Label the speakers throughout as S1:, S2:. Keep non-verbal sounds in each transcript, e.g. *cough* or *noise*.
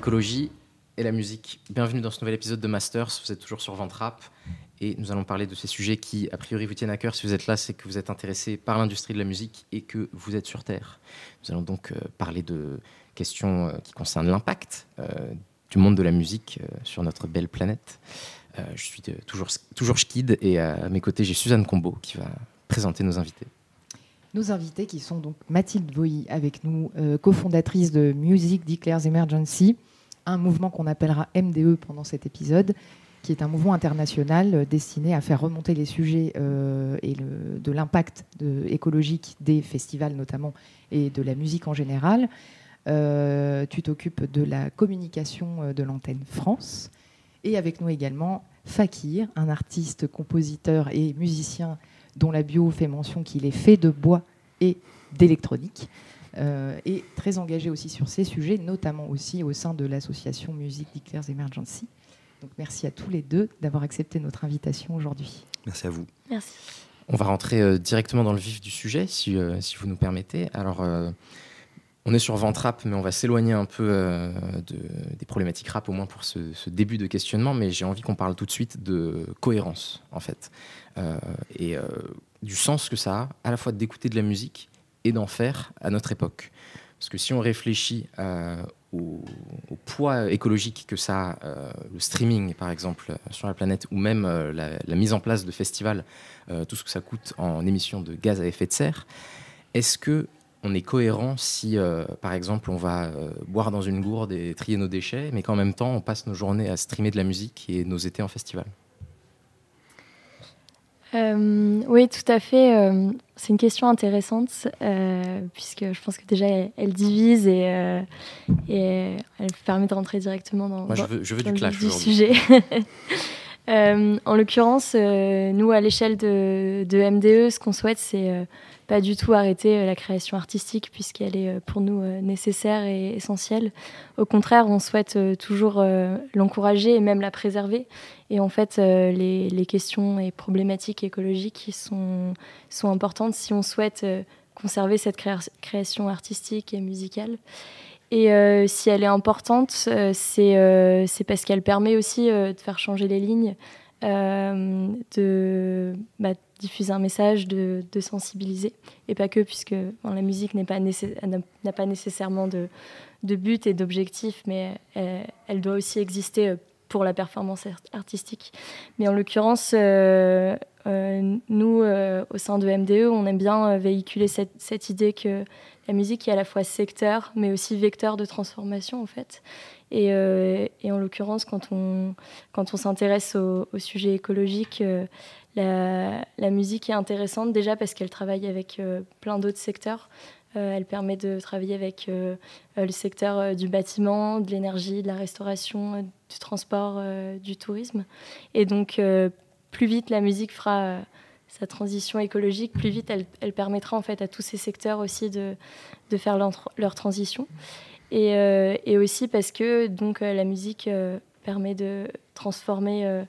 S1: l'écologie et la musique. Bienvenue dans ce nouvel épisode de Masters. Vous êtes toujours sur Ventrap et nous allons parler de ces sujets qui, a priori, vous tiennent à cœur. Si vous êtes là, c'est que vous êtes intéressé par l'industrie de la musique et que vous êtes sur Terre. Nous allons donc euh, parler de questions euh, qui concernent l'impact euh, du monde de la musique sur notre belle planète. je suis toujours, toujours Schkid et à mes côtés, j'ai Suzanne Combo qui va présenter nos invités.
S2: Nos invités qui sont donc Mathilde Voy avec nous, cofondatrice de Music Declares Emergency, un mouvement qu'on appellera MDE pendant cet épisode, qui est un mouvement international euh, destiné à faire remonter les sujets euh, et de l'impact écologique des festivals notamment et de la musique en général. Euh, tu t'occupes de la communication de l'antenne France. Et avec nous également Fakir, un artiste, compositeur et musicien dont la bio fait mention qu'il est fait de bois et d'électronique. Et très engagé aussi sur ces sujets, notamment aussi au sein de l'association Music Declares Emergency. Donc merci à tous les deux d'avoir accepté notre invitation aujourd'hui.
S3: Merci à vous.
S4: Merci.
S1: On va rentrer euh, directement dans le vif du sujet, si, euh, si vous nous permettez. Alors, euh, on est sur Ventrap, mais on va s'éloigner un peu de, des problématiques rap, au moins pour ce, ce début de questionnement. Mais j'ai envie qu'on parle tout de suite de cohérence, en fait, et du sens que ça a, à la fois d'écouter de la musique et d'en faire à notre époque. Parce que si on réfléchit au, poids écologique que ça a, euh, le streaming par exemple euh, sur la planète, ou même euh, la, mise en place de festivals, tout ce que ça coûte en émissions de gaz à effet de serre, est-ce que on est cohérent si, par exemple, on va boire dans une gourde et trier nos déchets, mais qu'en même temps on passe nos journées à streamer de la musique et nos étés en festival?
S4: Euh, oui, tout à fait. Euh, c'est une question intéressante, euh, puisque je pense que déjà, elle, divise et, et, elle permet de rentrer directement dans,
S1: Moi, je veux, je veux du, clash
S4: du sujet. *laughs* en l'occurrence, nous, à l'échelle de, de, MDE, ce qu'on souhaite, c'est pas du tout arrêter euh, la création artistique puisqu'elle est euh, pour nous euh, nécessaire et essentielle. Au contraire, on souhaite toujours l'encourager et même la préserver. Et en fait, les, questions et problématiques écologiques sont, sont importantes si on souhaite conserver cette création artistique et musicale. Et si elle est importante, c'est parce qu'elle permet aussi de faire changer les lignes, de, bah, diffuser un message, de, sensibiliser. Et pas que, puisque la musique n'a pas, pas, nécessairement de, but et d'objectif, mais elle, doit aussi exister euh, pour la performance artistique. Mais en l'occurrence, euh, euh, nous, au sein de MDE, on aime bien véhiculer cette, idée que la musique est à la fois secteur, mais aussi vecteur de transformation, en fait. Et, en l'occurrence, quand on, quand on s'intéresse au, sujet écologique, la, musique est intéressante déjà parce qu'elle travaille avec euh, plein d'autres secteurs. Euh, elle permet de travailler avec euh, le secteur du bâtiment, de l'énergie, de la restauration, du transport, du tourisme. Et donc, plus vite la musique fera sa transition écologique, plus vite elle, permettra en fait à tous ces secteurs aussi de, faire leur, transition. Et, et, aussi parce que donc, la musique permet de transformer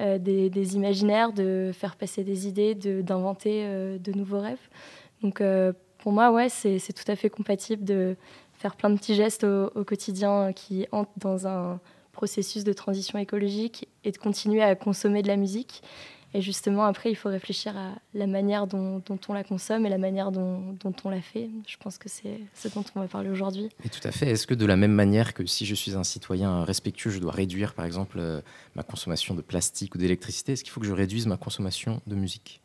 S4: euh, des, imaginaires, de faire passer des idées, d'inventer euh, de, nouveaux rêves. Donc euh, pour moi, ouais, c'est tout à fait compatible de faire plein de petits gestes au, au, quotidien qui entrent dans un processus de transition écologique et de continuer à consommer de la musique et justement, après, il faut réfléchir à la manière dont, on la consomme et la manière dont, on la fait. Je pense que c'est ce dont on va parler aujourd'hui.
S1: Et tout à fait. Est-ce que de la même manière que si je suis un citoyen respectueux, je dois réduire, par exemple, euh, ma consommation de plastique ou d'électricité, est-ce qu'il faut que je réduise ma consommation de musique?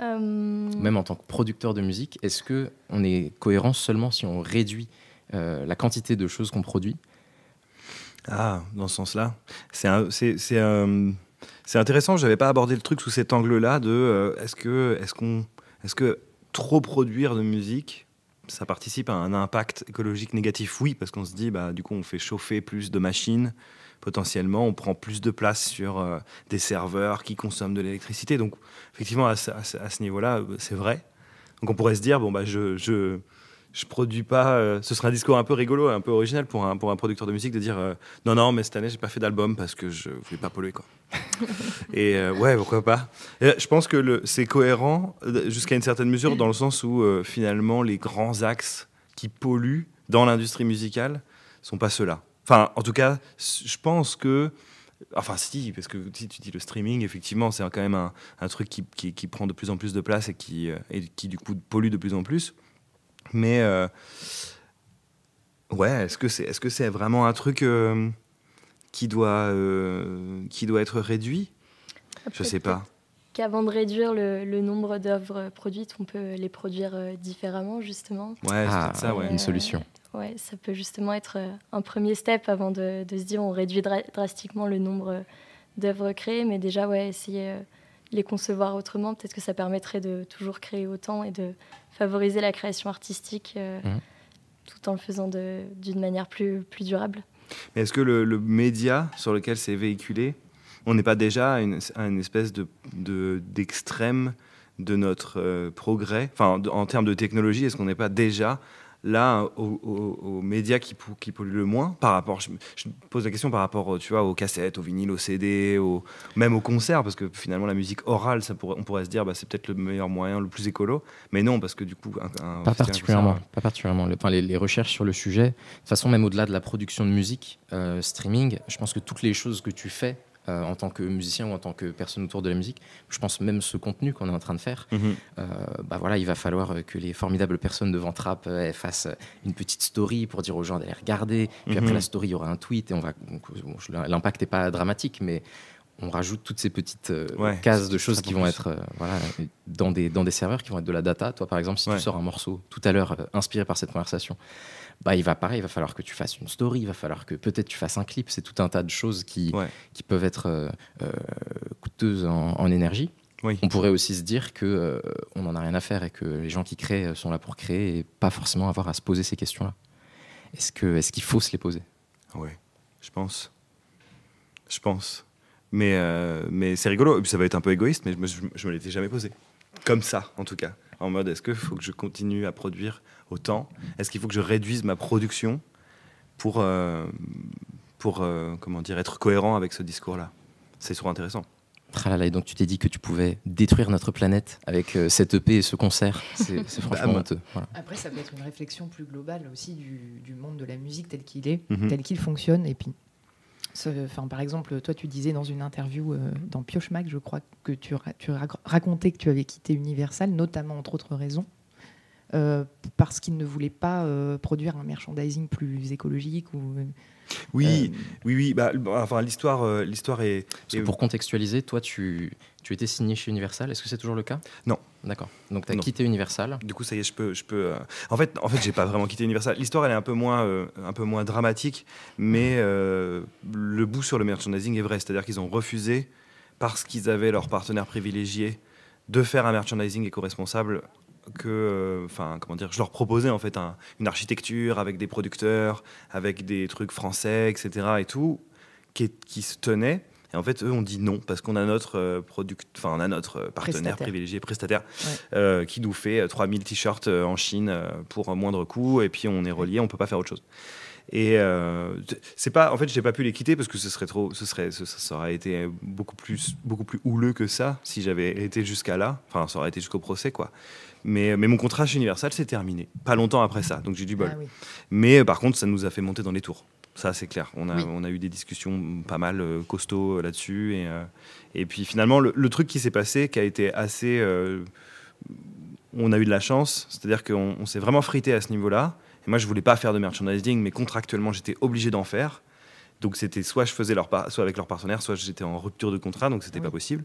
S1: Euh, Même en tant que producteur de musique, est-ce que on est cohérent seulement si on réduit euh, la quantité de choses qu'on produit?
S3: Ah, dans ce sens-là. C'est un c'est intéressant, je n'avais pas abordé le truc sous cet angle-là de euh, est-ce que, est qu'on, est que trop produire de musique, ça participe à un impact écologique négatif? Oui, parce qu'on se dit, bah, du coup, on fait chauffer plus de machines, potentiellement, on prend plus de place sur euh, des serveurs qui consomment de l'électricité. Donc, effectivement, à, ce niveau-là, euh, c'est vrai. Donc, on pourrait se dire, bon, bah, je, je je produis pas. Euh, ce serait un discours un peu rigolo, un peu original pour un, pour un producteur de musique de dire euh, non, non, mais cette année, j'ai pas fait d'album parce que je voulais pas polluer. Quoi. *laughs* et euh, ouais, pourquoi pas. je pense que c'est cohérent jusqu'à une certaine mesure dans le sens où finalement, les grands axes qui polluent dans l'industrie musicale sont pas ceux-là. Enfin, en tout cas, je pense que Enfin, si, parce que si tu dis le streaming, effectivement, c'est quand même un, un truc qui, qui, qui, prend de plus en plus de place et qui, euh, et qui du coup, pollue de plus en plus. Mais, euh, ouais, est-ce que c'est est -ce c'est vraiment un truc euh, qui, doit, euh, qui doit être réduit? Je sais pas.
S4: Qu'avant de réduire le, le nombre d'œuvres produites, on peut les produire différemment, justement.
S3: Ouais,
S1: Ah,
S3: ça, ouais.
S1: une solution.
S4: Ouais, ça peut justement être un premier step avant de, de se dire on réduit dra- drastiquement le nombre d'œuvres créées, mais déjà ouais, essayer euh, les concevoir autrement, peut-être que ça permettrait de toujours créer autant et de favoriser la création artistique euh,
S1: Mhm.
S4: tout en le faisant d'une manière plus, plus durable.
S3: Mais est-ce que le, le média sur lequel c'est véhiculé, on n'est pas déjà à une, à une espèce de, de- d'extrême de notre euh, progrès? Enfin, en termes de technologie, est-ce qu'on n'est pas déjà là aux, aux- aux médias qui, polluent le moins par rapport je, pose la question par rapport tu vois aux cassettes aux vinyles aux CD aux, même aux concerts parce que finalement la musique orale ça pourrait, on pourrait se dire bah, c'est peut-être le meilleur moyen le plus écolo mais non parce que du coup un, un
S1: Pas particulièrement. Pas particulièrement. Enfin, les, les recherches sur le sujet, de toute façon, même au-delà de la production de musique, euh, streaming, je pense que toutes les choses que tu fais euh, en tant que musicien ou en tant que personne autour de la musique, je pense même ce contenu qu'on est en train de faire,
S3: Mhm.
S1: euh, bah voilà, il va falloir que les formidables personnes de Ventrap euh, fassent une petite story pour dire aux gens d'aller regarder. Puis après
S3: Mhm.
S1: la story, il y aura un tweet et on va. bon, L'impact n'est pas dramatique, mais on rajoute toutes ces petites euh,
S3: Ouais,
S1: cases de choses qui vont
S3: plus.
S1: être euh, voilà, dans, des, dans des serveurs qui vont être de la data. Toi, par exemple, si
S3: Ouais.
S1: tu sors un morceau tout à l'heure euh, inspiré par cette conversation, bah, il va pareil, il va falloir que tu fasses une story, il va falloir que peut-être tu fasses un clip. C'est tout un tas de choses qui,
S3: Ouais.
S1: qui peuvent être coûteuses en, en énergie.
S3: Oui.
S1: On pourrait aussi se dire que on n'en a rien à faire et que les gens qui créent sont là pour créer et pas forcément avoir à se poser ces questions-là. Est-ce qu'il faut se les poser?
S3: Ouais, je pense. Je pense. Mais, euh, mais c'est rigolo. Et puis ça va être un peu égoïste, mais je me, je, me l'étais jamais posé. Comme ça, en tout cas. En mode, est-ce qu'il faut que je continue à produire autant? Est-ce qu'il faut que je réduise ma production pour, euh, pour euh, comment dire, être cohérent avec ce discours-là? C'est trop intéressant.
S1: Tralala, et donc tu t'es dit que tu pouvais détruire notre planète avec euh, cette EP et ce concert. C'est *laughs* franchement
S3: Bah,
S1: honteux. Voilà.
S2: Après, ça peut être une réflexion plus globale aussi du, du monde de la musique tel qu'il est,
S3: Mhm.
S2: tel qu'il fonctionne. Et puis, enfin, par exemple, toi, tu disais dans une interview euh, dans Pioche Mag, je crois, que tu, ra- tu rac- racontais que tu avais quitté Universal, notamment, entre autres raisons, euh, parce qu'ils ne voulaient pas euh, produire un merchandising plus écologique. Ou,
S3: Oui,
S2: euh,
S3: oui, oui. Bah, enfin, l'histoire, euh, l'histoire est.
S1: Parce que
S3: est-
S1: pour contextualiser, toi, tu, tu étais signé chez Universal. Est-ce que c'est toujours le cas?
S3: Non.
S1: D'accord. Donc tu as
S3: Non.
S1: quitté Universal.
S3: Du coup, ça y est, je peux, je peux. euh, En fait, en fait, j'ai pas vraiment quitté Universal. L'histoire, elle est un peu moins, euh, un peu moins dramatique, mais euh, le bout sur le merchandising est vrai. C'est-à-dire qu'ils ont refusé parce qu'ils avaient leur partenaire privilégié de faire un merchandising éco-responsable que, enfin, comment dire, je leur proposais en fait un- une architecture avec des producteurs, avec des trucs français, etc. et tout, qui, qui se tenait. Et en fait, eux ont dit non parce qu'on a notre euh, product, enfin, on a notre euh, partenaire
S2: Prestataire.
S3: privilégié, prestataire,
S2: Ouais.
S3: euh, qui nous fait euh, 3000 t-shirts en Chine pour un moindre coût, et puis on est relié, on peut pas faire autre chose. Et euh, c'est pas, en fait, j'ai pas pu les quitter parce que ce serait trop, ce serait, ce- ça aurait été beaucoup plus, beaucoup plus houleux que ça si j'avais été jusqu'à là. Enfin, ça aurait été jusqu'au procès, quoi. Mais, mais mon contrat chez Universal s'est terminé, pas longtemps après ça, donc j'ai du bol.
S2: ah oui.
S3: Mais par contre, ça nous a fait monter dans les tours. Ça, c'est clair. On a,
S2: Oui.
S3: on a eu des discussions pas mal euh, costauds euh, là-dessus. Et, euh, et puis finalement, le, le truc qui s'est passé, qui a été assez. euh, on a eu de la chance, c'est-à-dire qu'on on s'est vraiment frité à ce niveau-là. Et moi, je voulais pas faire de merchandising, mais contractuellement, j'étais obligé d'en faire. Donc c'était soit je faisais leur soit avec leur partenaire, soit j'étais en rupture de contrat, donc c'était
S2: Oui.
S3: pas possible.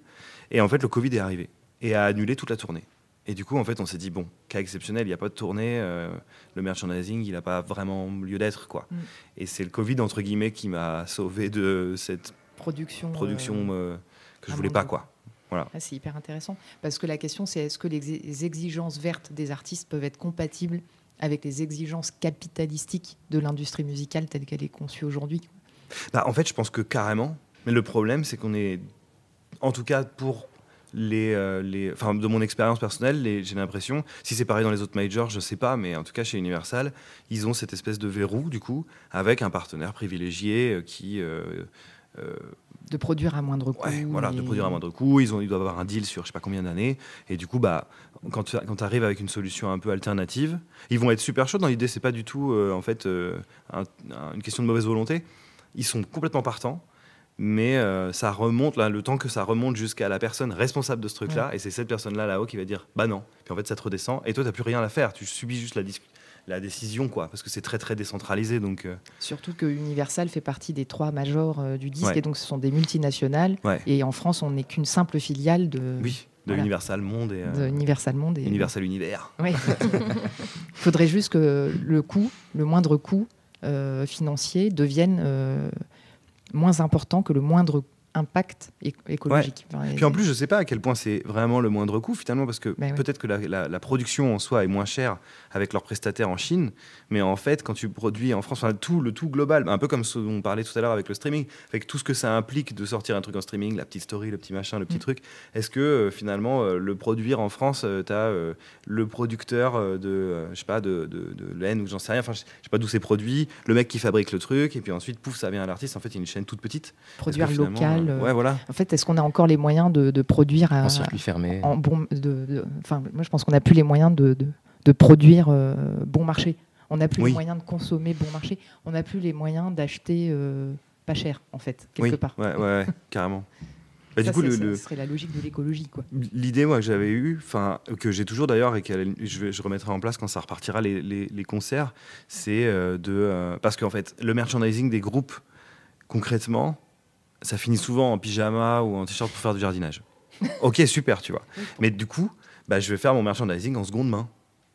S3: Et en fait, le Covid est arrivé et a annulé toute la tournée. Et du coup, en fait, on s'est dit bon, cas exceptionnel, il n'y a pas de tournée, euh, le merchandising, il n'a pas vraiment lieu d'être, quoi.
S2: Mm.
S3: Et c'est le Covid entre guillemets qui m'a sauvé de cette
S2: Production.
S3: production
S2: euh,
S3: euh, que je
S2: à
S3: voulais pas, quoi.
S2: Ah, c'est hyper intéressant. Parce que la question, c'est est-ce que les exigences vertes des artistes peuvent être compatibles avec les exigences capitalistiques de l'industrie musicale telle qu'elle est conçue aujourd'hui?
S3: Bah, en fait, je pense que carrément. Mais le problème, c'est qu'on est, en tout cas pour les, euh, les, enfin de mon expérience personnelle, j'ai l'impression, si c'est pareil dans les autres majors, je sais pas, mais en tout cas chez Universal, ils ont cette espèce de verrou du coup avec un partenaire privilégié euh, qui euh,
S2: de produire à moindre coût.
S3: voilà, de produire à moindre coût. Ils, ont, ils doivent avoir un deal sur je sais pas combien d'années. Et du coup, bah, quand tu quand arrives avec une solution un peu alternative, ils vont être super chauds. Dans l'idée, c'est pas du tout en fait une question de mauvaise volonté. Ils sont complètement partants. Mais euh, ça remonte, là, le temps que ça remonte jusqu'à la personne responsable de ce truc-là, et c'est cette personne-là là-haut qui va dire bah non. Puis en fait, ça te redescend, et toi, tu n'as plus rien à faire. Tu subis juste la, décision, quoi, parce que c'est très très décentralisé. Donc, euh.
S2: Surtout que Universal fait partie des trois majors euh, du disque, et donc ce sont des multinationales. Et en France, on n'est qu'une simple filiale de.
S3: Oui. De Universal Monde et
S2: de Universal Monde et
S3: Universal Univers.
S2: Oui. *laughs* Il faudrait juste que le coût, le moindre coût financier, devienne moins important que le moindre impact écologique.
S3: Puis en plus, je ne sais pas à quel point c'est vraiment le moindre coût finalement, parce que ben peut-être que la, production en soi est moins chère avec leurs prestataires en Chine, mais en fait, quand tu produis en France, tout le tout global, un peu comme ce dont on parlait tout à l'heure avec le streaming, avec tout ce que ça implique de sortir un truc en streaming, la petite story, le petit machin, le petit mm. truc, est-ce que euh, finalement euh, le produire en France, euh, tu as le producteur de, je sais pas, de, de, laine ou j'en sais rien, enfin je sais pas d'où c'est produit, le mec qui fabrique le truc, et puis ensuite, pouf, ça vient à l'artiste. En fait, il y a une chaîne toute petite.
S2: Produire local.
S3: Ouais, voilà.
S2: En fait, est-ce qu'on a encore les moyens de, produire
S1: en circuit fermé
S2: en bon, de, Enfin, moi, je pense qu'on n'a plus les moyens de, de produire euh, bon marché. On n'a plus les moyens de consommer bon marché. On n'a plus les moyens d'acheter euh, pas cher, en fait, quelque
S3: oui.
S2: part.
S3: Ouais, ouais, *laughs* carrément.
S2: Bah, du coup, le, serait la logique de l'écologie.
S3: L'idée, moi, que j'avais eue, que j'ai toujours d'ailleurs et que je, je, remettrai en place quand ça repartira les, les, concerts, c'est euh, de. parce qu'en fait, le merchandising des groupes, concrètement, ça finit souvent en pyjama ou en t-shirt pour faire du jardinage. *laughs* ok, super, tu vois. Mais du coup, bah, je vais faire mon merchandising en seconde main.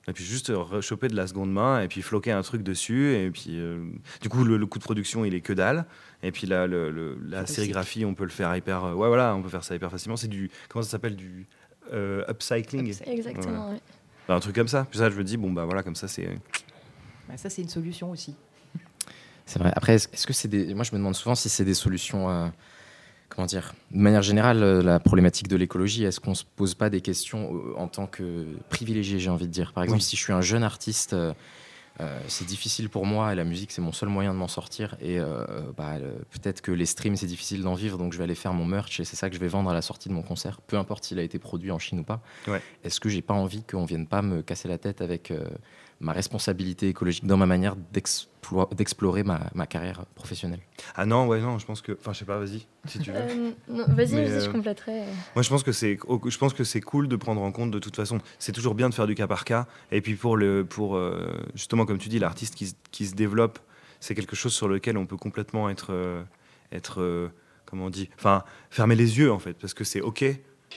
S3: Et puis juste rechoper de la seconde main et puis floquer un truc dessus. Et puis, euh, du coup, le, coût de production, il est que dalle. Et puis là, le, la sérigraphie, on peut le faire hyper. Euh, ouais, voilà, on peut faire ça hyper facilement. C'est du. Comment ça s'appelle Du euh, upcycling.
S4: Exactement,
S3: bah, un truc comme ça. Puis ça, je me dis, bon, bah voilà, comme ça, c'est.
S2: Bah, ça, c'est une solution aussi.
S1: C'est vrai. Après, est-ce que c'est des. Moi, je me demande souvent si c'est des solutions comment dire, de manière générale, euh, la problématique de l'écologie, est-ce qu'on se pose pas des questions euh, en tant que privilégié, j'ai envie de dire? Par exemple, si je suis un jeune artiste, euh, c'est difficile pour moi et la musique, c'est mon seul moyen de m'en sortir. Et bah, peut-être que les streams, c'est difficile d'en vivre, donc je vais aller faire mon merch et c'est ça que je vais vendre à la sortie de mon concert, peu importe s'il a été produit en Chine ou pas. Est-ce que j'ai pas envie qu'on vienne pas me casser la tête avec ma responsabilité écologique dans ma manière d'explorer ma, ma, carrière professionnelle.
S3: Ah non, ouais, non, je pense que. Enfin, je sais pas, vas-y, si tu veux.
S4: Euh, vas-y, vas-y, je euh, compléterai.
S3: Moi, je pense que c'est, je pense que c'est cool de prendre en compte de toute façon. C'est toujours bien de faire du cas par cas. Et puis pour le, pour euh, justement, comme tu dis, l'artiste qui, qui, se développe, c'est quelque chose sur lequel on peut complètement être, être, comment on dit, enfin, fermer les yeux en fait, parce que c'est ok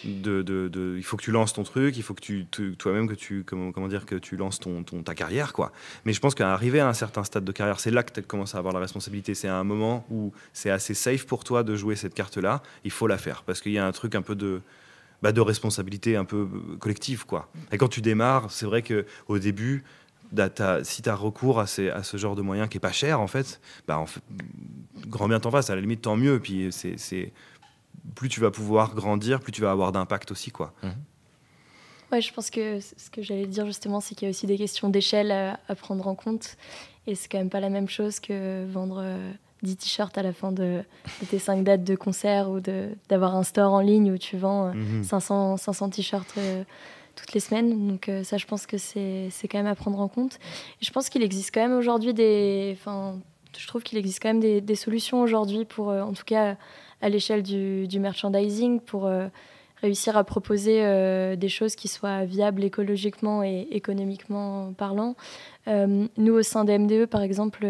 S3: il faut que tu lances ton truc, il faut que tu toi-même que tu comment, dire que tu lances ton, ta carrière quoi. Mais je pense qu'à arriver à un certain stade de carrière, c'est là que tu commences à avoir la responsabilité. C'est à un moment où c'est assez safe pour toi de jouer cette carte-là. Il faut la faire parce qu'il y a un truc un peu de bah, de responsabilité un peu euh, collective quoi. Et quand tu démarres, c'est vrai que au début si tu as recours à, ce genre de moyens qui est pas cher bah en fait grand bien t'en face, à la limite tant mieux. Puis c'est plus tu vas pouvoir grandir, plus tu vas avoir d'impact aussi. Quoi.
S4: Mhm. Ouais, je pense que ce que j'allais dire justement, c'est qu'il y a aussi des questions d'échelle à, prendre en compte. Et c'est quand même pas la même chose que vendre 10 euh, t-shirts à la fin de, tes 5 dates de concert ou d'avoir un store en ligne où tu vends 500, euh, 500 mhm. t-shirts euh, toutes les semaines. Donc ça, je pense que c'est quand même à prendre en compte. Et je pense qu'il existe quand même aujourd'hui des... Enfin, je trouve qu'il existe quand même des, solutions aujourd'hui pour, en tout cas à l'échelle du, merchandising pour euh, réussir à proposer euh, des choses qui soient viables écologiquement et économiquement parlant. Euh, nous, au sein des MDE, par exemple,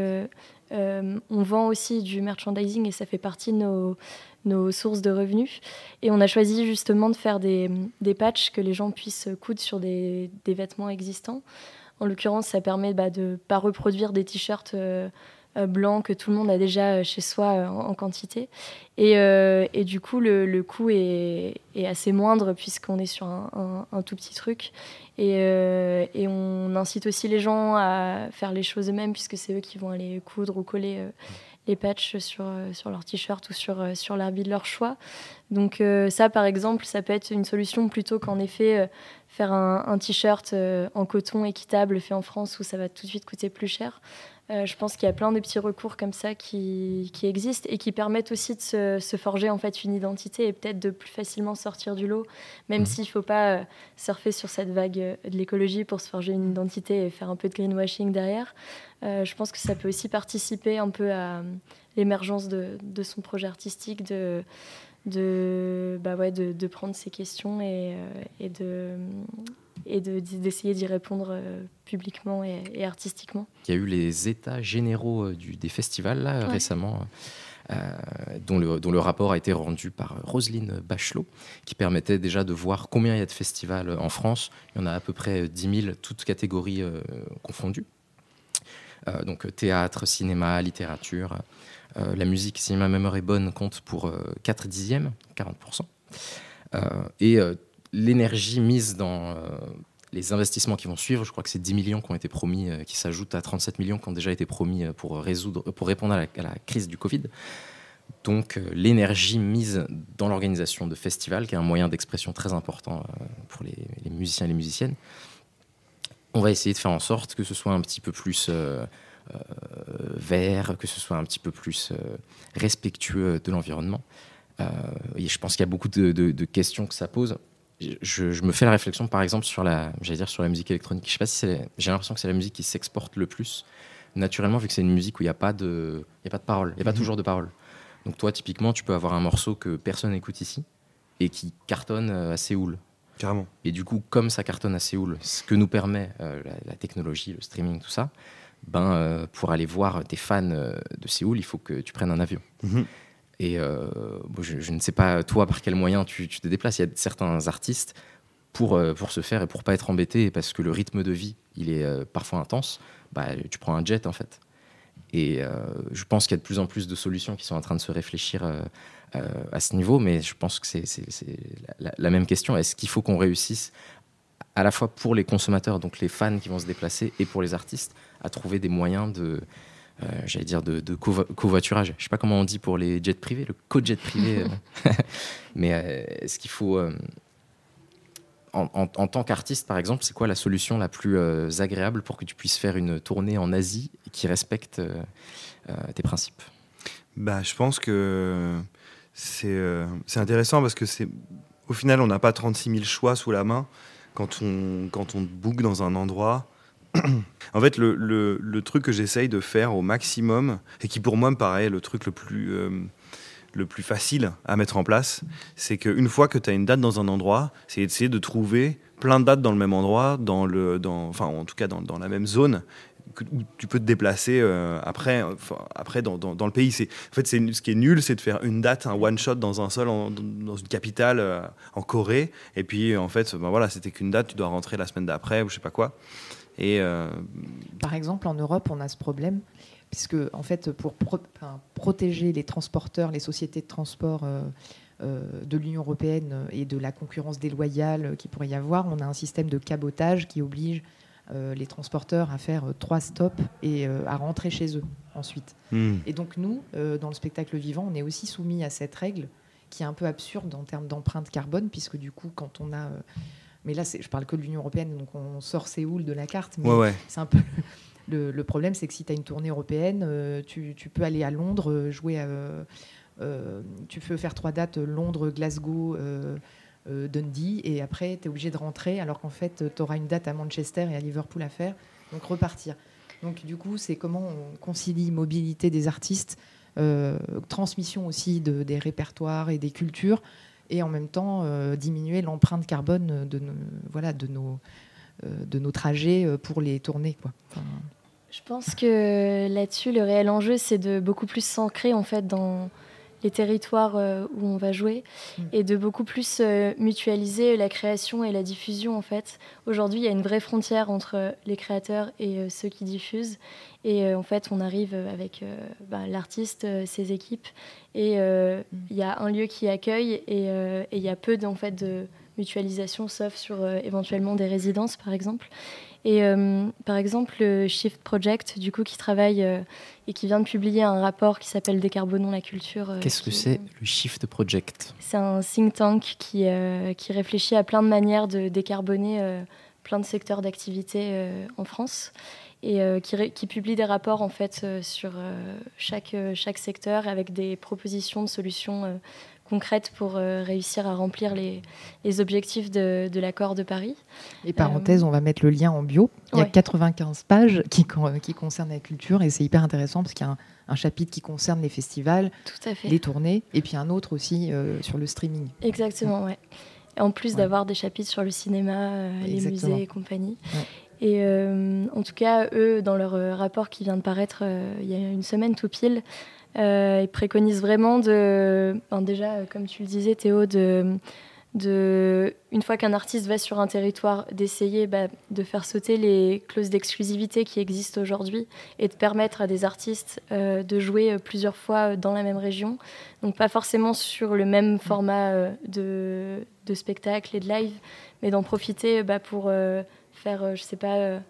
S4: on vend aussi du merchandising et ça fait partie de nos, sources de revenus. Et on a choisi justement de faire des, des patchs que les gens puissent coudre sur des, vêtements existants. En l'occurrence, ça permet bah, de ne pas reproduire des t-shirts euh, blanc que tout le monde a déjà euh, chez soi euh, en, quantité. Et, du coup, le, coût est, assez moindre puisqu'on est sur un, tout petit truc. Et, on incite aussi les gens à faire les choses eux-mêmes puisque c'est eux qui vont aller coudre ou coller les patchs sur, leur t-shirt ou sur, sur l'habit de leur choix. Donc ça, par exemple, ça peut être une solution plutôt qu'en effet faire un t-shirt en coton équitable fait en France où ça va tout de suite coûter plus cher. Euh, je pense qu'il y a plein de petits recours comme ça qui, qui existent et qui permettent aussi de se, se, forger en fait une identité et peut-être de plus facilement sortir du lot, même mmh. s'il ne faut pas euh, surfer sur cette vague euh, de l'écologie pour se forger une identité et faire un peu de greenwashing derrière. Euh, je pense que ça peut aussi participer un peu à l'émergence de, de, son projet artistique, de, de, bah ouais, de, de prendre ces questions et, et de et d'essayer d'y répondre euh, publiquement et, artistiquement.
S1: Il y a eu les états généraux euh, du, des festivals là, récemment. Euh, dont, le, dont, le, rapport a été rendu par Roselyne Bachelot, qui permettait déjà de voir combien il y a de festivals en France. Il y en a à peu près 10 000, toutes catégories confondues. donc théâtre, cinéma, littérature. la musique, si ma mémoire est bonne, compte pour 4 dixièmes, 40%. et l'énergie mise dans euh, les investissements qui vont suivre, je crois que c'est 10 millions qui ont été promis, euh, qui s'ajoutent à 37 millions qui ont déjà été promis euh, pour, résoudre, pour répondre à la, crise du Covid. Donc l'énergie mise dans l'organisation de festivals, qui est un moyen d'expression très important pour les, musiciens et les musiciennes, on va essayer de faire en sorte que ce soit un petit peu plus vert, que ce soit un petit peu plus respectueux de l'environnement. je pense qu'il y a beaucoup de questions que ça pose je, me fais la réflexion, par exemple, sur la, dire, sur la musique électronique. Je sais pas si j'ai l'impression que c'est la musique qui s'exporte le plus naturellement, vu que c'est une musique où il n'y a pas de, il a pas de parole, il n'y a pas mhm. toujours de parole. Donc toi, typiquement, tu peux avoir un morceau que personne n'écoute ici et qui cartonne euh, à Séoul.
S3: Carrément.
S1: Et du coup, comme ça cartonne à Séoul, ce que nous permet euh, la, technologie, le streaming, tout ça, ben, euh, pour aller voir tes fans de Séoul, il faut que tu prennes un avion. Mhm. Et euh, je, ne sais pas, toi, par quel moyen tu, te déplaces. Il y a certains artistes, pour, euh, pour se faire et pour pas être embêté, parce que le rythme de vie, il est euh, parfois intense, bah, tu prends un jet, en fait. Et je pense qu'il y a de plus en plus de solutions qui sont en train de se réfléchir à ce niveau, mais je pense que c'est la, la, même question. Est-ce qu'il faut qu'on réussisse à la fois pour les consommateurs, donc les fans qui vont se déplacer, et pour les artistes, à trouver des moyens de, euh, j'allais dire, de, covoiturage. Je sais pas comment on dit pour les jets privés, le co-jet privé. Euh. *laughs* Mais euh, est-ce qu'il faut. En, tant qu'artiste, par exemple, c'est quoi la solution la plus agréable pour que tu puisses faire une tournée en Asie qui respecte tes principes?
S3: Bah, Je pense que c'est intéressant parce que c'est au final, on n'a pas 36 000 choix sous la main quand on, quand on book dans un endroit *clears throat* en fait, le, truc que j'essaye de faire au maximum, et qui pour moi me paraît le truc le plus, euh, facile à mettre en place, c'est qu'une fois que tu as une date dans un endroit, c'est d'essayer de trouver plein de dates dans le même endroit, dans le, enfin en tout cas dans, la même zone, où tu peux te déplacer euh, après, après dans, le pays. En fait, c'est, ce qui est nul, c'est de faire une date, un one-shot dans un seul, dans une capitale euh, en Corée, et puis en fait, ben voilà, c'était qu'une date, tu dois rentrer la semaine d'après, ou je sais pas quoi. Et euh,
S2: Par exemple, en Europe, on a ce problème, puisque en fait, pour protéger les transporteurs, les sociétés de transport euh, euh, de l'Union européenne et de la concurrence déloyale qui pourrait y avoir, on a un système de cabotage qui oblige les transporteurs à faire trois stops et à rentrer chez eux ensuite. Hmm. Et donc nous, dans le spectacle vivant, on est aussi soumis à cette règle qui est un peu absurde en termes d'empreinte carbone, puisque du coup, quand on a mais là, je parle que de l'Union européenne, donc on sort Séoul de la carte. Mais c'est un peu. *laughs* Le, problème, c'est que si tu as une tournée européenne, euh, tu, peux aller à Londres, euh, jouer euh, tu peux faire trois dates Londres, Glasgow, Dundee, et après, tu es obligé de rentrer, alors qu'en fait, tu auras une date à Manchester et à Liverpool à faire, donc repartir. Donc, du coup, c'est comment on concilie mobilité des artistes, transmission aussi de, des répertoires et des cultures, et en même temps euh, diminuer l'empreinte carbone de, nos, voilà, de, nos, euh, de nos trajets euh, pour les tournées. Quoi.
S4: Je pense que là-dessus, le réel enjeu, c'est de beaucoup plus s'ancrer en fait dans les territoires où on va jouer mm. et de beaucoup plus mutualiser la création et la diffusion en fait. Aujourd'hui, il y a une vraie frontière entre les créateurs et ceux qui diffusent et en fait, on arrive avec bah, l'artiste, ses équipes et euh, mm. il y a un lieu qui accueille euh, et il y a peu en fait, de mutualisation, sauf sur euh, éventuellement des résidences, par exemple. Et par exemple, le Shift Project, du coup, qui travaille et qui vient de publier un rapport qui s'appelle Décarbonons la culture.
S1: Qu'est-ce que c'est le Shift Project?
S4: C'est un think tank qui, qui réfléchit à plein de manières de décarboner plein de secteurs d'activité en France et qui, qui, publie des rapports en fait sur chaque, chaque secteur avec des propositions de solutions concrètes pour euh, réussir à remplir les, les objectifs de, de l'accord de Paris.
S2: Et parenthèse, on va mettre le lien en bio. Il y a 95 pages qui, qui concernent la culture et c'est hyper intéressant parce qu'il y a un, chapitre qui concerne les festivals,
S4: Tout à fait.
S2: les tournées, et puis un autre aussi euh, sur le streaming.
S4: Exactement, ouais. en plus d'avoir des chapitres sur le cinéma, euh, les musées et compagnie. Et en tout cas, eux, dans leur rapport qui vient de paraître il y a une semaine tout pile, euh, ils préconisent vraiment de, déjà, euh, comme tu le disais, Théo, de, de une fois qu'un artiste va sur un territoire, d'essayer bah, de faire sauter les clauses d'exclusivité qui existent aujourd'hui et de permettre à des artistes euh, de jouer plusieurs fois dans la même région. Donc pas forcément sur le même format de, de, spectacle et de live, mais d'en profiter bah, pour faire, je sais pas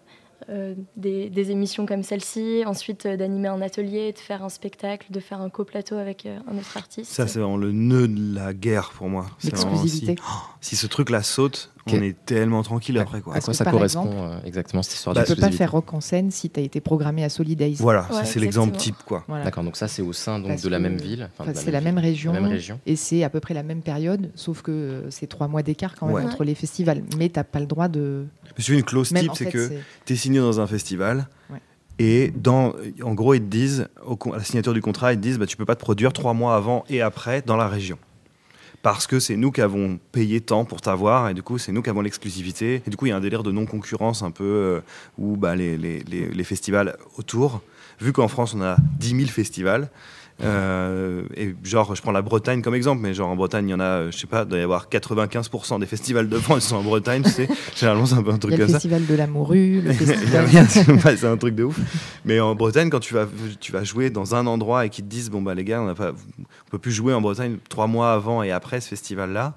S4: euh, des, émissions comme celle-ci, ensuite euh, d'animer un atelier, de faire un spectacle, de faire un coplateau avec euh, un autre artiste.
S3: Ça, c'est vraiment le nœud de la guerre pour moi.
S2: L'exclusivité.
S3: si, ce truc-là saute, on est tellement tranquille après. Quoi.
S1: À quoi ça correspond euh, exactement cette histoire
S2: Tu ne peux pas faire rock en scène si tu as été programmé à Solidays.
S3: Voilà, c'est l'exemple type. quoi.
S1: D'accord, donc ça c'est au sein donc, de la même ville.
S2: c'est la, même région, Et c'est à peu près la même période, sauf que euh, c'est trois mois d'écart quand même entre les festivals. Mais tu n'as pas le droit de.
S3: Je une clause type, c'est que tu es signé dans un festival. Et dans, en gros, ils te disent, à la signature du contrat, ils te disent bah, tu peux pas te produire trois mois avant et après dans la région parce que c'est nous qui avons payé tant pour t'avoir et du coup c'est nous qui avons l'exclusivité. Et du coup il y a un délire de non concurrence un peu euh, où bah, les, les, les, festivals autour. Vu qu'en France on a 10 000 festivals euh, et genre, je prends la Bretagne comme exemple, mais genre en Bretagne, il y en a, je sais pas, il doit y avoir 95% des festivals de France qui sont en Bretagne, tu sais. *laughs* Généralement, c'est un peu un truc comme
S2: ça. Le festival de la morue, le *laughs* festival.
S3: c'est un truc de ouf. Mais en Bretagne, quand tu vas, tu vas jouer dans un endroit et qu'ils te disent, bon, bah les gars, on ne peut plus jouer en Bretagne trois mois avant et après ce festival-là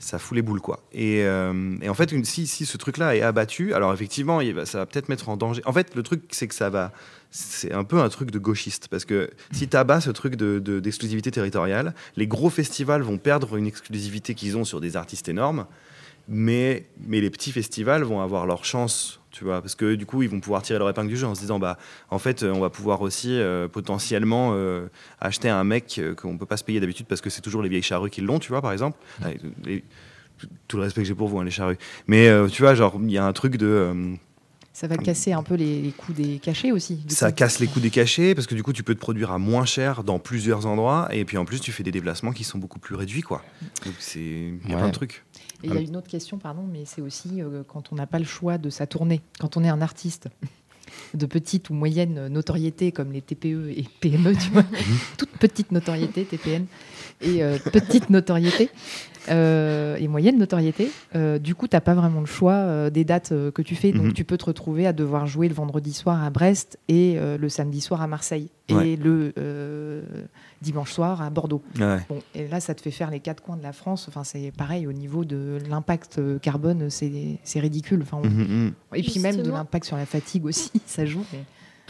S3: ça fout les boules quoi. Et, euh, en fait, si, si ce truc-là est abattu, alors effectivement, il ça va peut-être mettre en danger. En fait, le truc, c'est que ça va, c'est un peu un truc de gauchiste parce que si tu abats ce truc d'exclusivité de, territoriale, les gros festivals vont perdre une exclusivité qu'ils ont sur des artistes énormes, mais, mais les petits festivals vont avoir leur chance, tu vois, parce que du coup ils vont pouvoir tirer leur épingle du jeu en se disant bah en fait on va pouvoir aussi euh, potentiellement euh, acheter un mec euh, qu'on peut pas se payer d'habitude parce que c'est toujours les vieilles charrues qui l'ont, tu vois par exemple. tout le respect que j'ai pour vous, hein, les charrues. Mais tu vois, genre, il y a un truc de
S2: ça va casser un peu les, coûts des cachets aussi.
S3: Ça casse les coûts des cachets parce que du coup, tu peux te produire à moins cher dans plusieurs endroits et puis en plus, tu fais des déplacements qui sont beaucoup plus réduits. Quoi. Donc, c'est... il y a plein de trucs.
S2: Et il y a une autre question, pardon, mais c'est aussi euh, quand on n'a pas le choix de sa tournée, quand on est un artiste de petite ou moyenne notoriété comme les TPE et PME, tu vois, toute petite notoriété, TPN, et euh, petite notoriété, euh, et moyenne notoriété. Euh, du coup, tu n'as pas vraiment le choix euh, des dates que tu fais. Donc, mhm. tu peux te retrouver à devoir jouer le vendredi soir à Brest et le samedi soir à Marseille. Et le dimanche soir à Bordeaux. et là, ça te fait faire les quatre coins de la France. Enfin, c'est pareil au niveau de l'impact carbone, c'est ridicule. Enfin, mhm, mhm. Et puis même de l'impact sur la fatigue aussi, *laughs* ça joue.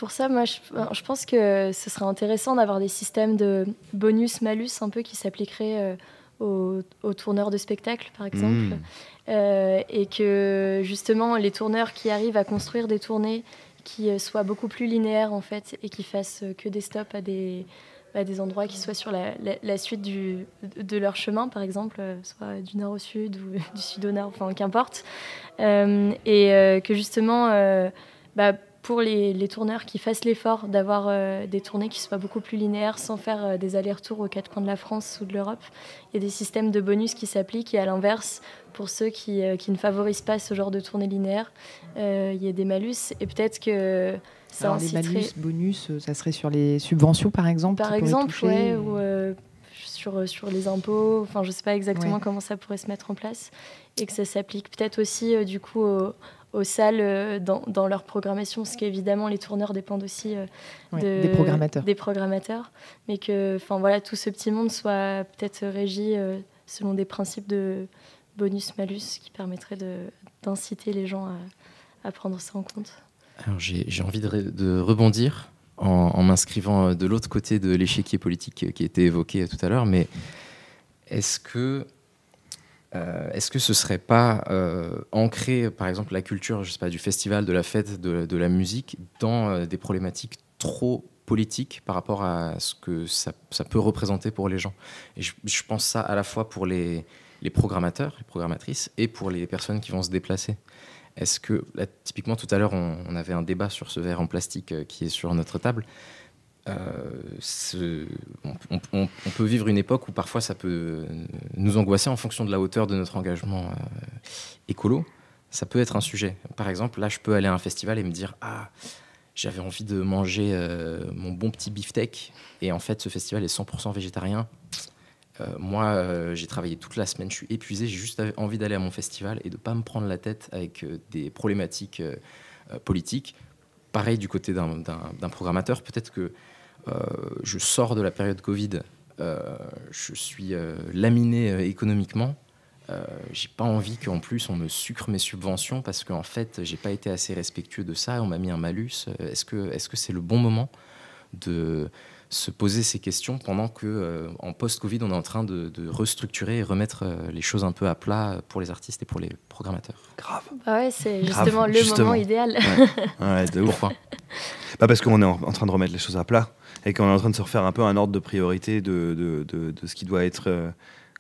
S4: Pour ça, moi, je, je, pense que ce serait intéressant d'avoir des systèmes de bonus-malus un peu qui s'appliqueraient aux, tourneurs de spectacles, par exemple. Hmm. Euh, et que justement, les tourneurs qui arrivent à construire des tournées qui euh, soient beaucoup plus linéaires, en fait, et qui fassent que des stops à des, des endroits qui soient sur la, la, suite du, de leur chemin, par exemple, euh, soit du nord au sud ou *laughs* du sud au nord, enfin, qu'importe. et que justement, bah, pour les, tourneurs qui fassent l'effort d'avoir euh, des tournées qui soient beaucoup plus linéaires sans faire euh, des allers-retours aux quatre coins de la France ou de l'Europe. Il y a des systèmes de bonus qui s'appliquent et à l'inverse, pour ceux qui, euh, qui, ne favorisent pas ce genre de tournée linéaire, il y a des malus. Et peut-être que ça
S2: Alors, Les malus, bonus, ça serait sur les subventions par exemple
S4: Par exemple, ouais, ou sur, sur les impôts, enfin je ne sais pas exactement comment ça pourrait se mettre en place et que ça s'applique peut-être aussi du coup aux aux salles euh, dans, dans, leur programmation, parce qu'évidemment les tourneurs dépendent aussi euh,
S2: des programmateurs.
S4: Des programmateurs, mais que enfin voilà tout ce petit monde soit peut-être régi euh, selon des principes de bonus-malus qui permettraient d'inciter les gens à, à, prendre ça en compte.
S1: Alors j'ai envie de, de, rebondir en, en m'inscrivant de l'autre côté de l'échiquier politique qui était évoqué tout à l'heure, mais est-ce que euh, est-ce que ce serait pas euh, ancrer, par exemple, la culture, je sais pas, du festival, de la fête, de, la musique, dans euh, des problématiques trop politiques par rapport à ce que ça, peut représenter pour les gens? Et je, pense ça à la fois pour les, programmateurs, les programmatrices, et pour les personnes qui vont se déplacer. Est-ce que, typiquement, tout à l'heure, on, avait un débat sur ce verre en plastique qui est sur notre table. Euh, on, peut vivre une époque où parfois ça peut nous angoisser en fonction de la hauteur de notre engagement euh, écolo. Ça peut être un sujet. Par exemple, là, je peux aller à un festival et me dire Ah, j'avais envie de manger euh, mon bon petit beefsteak. Et en fait, ce festival est 100% végétarien. moi, j'ai travaillé toute la semaine, je suis épuisé. J'ai juste envie d'aller à mon festival et de ne pas me prendre la tête avec des problématiques politiques. Pareil du côté d'un programmateur. Peut-être que euh, je sors de la période Covid, euh, je suis euh, laminé économiquement. j'ai pas envie qu'en plus on me sucre mes subventions parce qu'en fait j'ai pas été assez respectueux de ça, on m'a mis un malus. Est-ce que est-ce que c'est le bon moment de se poser ces questions pendant que en post-Covid on est en train de, restructurer et remettre les choses un peu à plat pour les artistes et pour les programmateurs.
S3: Grave.
S4: Bah ouais, c'est justement le moment idéal.
S3: Ouais. *laughs* de Pourquoi? Pas parce qu'on est en, train de remettre les choses à plat et qu'on est en train de se refaire un peu un ordre de priorité de, de, de, ce qui doit être, euh,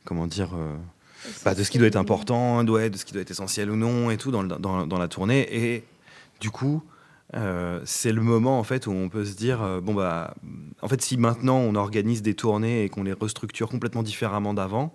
S3: comment dire, euh, bah, de ce qui doit être important, de ce qui doit être essentiel ou non et tout dans, dans, dans la tournée. Et du coup, euh, c'est le moment en fait où on peut se dire bon bah en fait si maintenant on organise des tournées et qu'on les restructure complètement différemment d'avant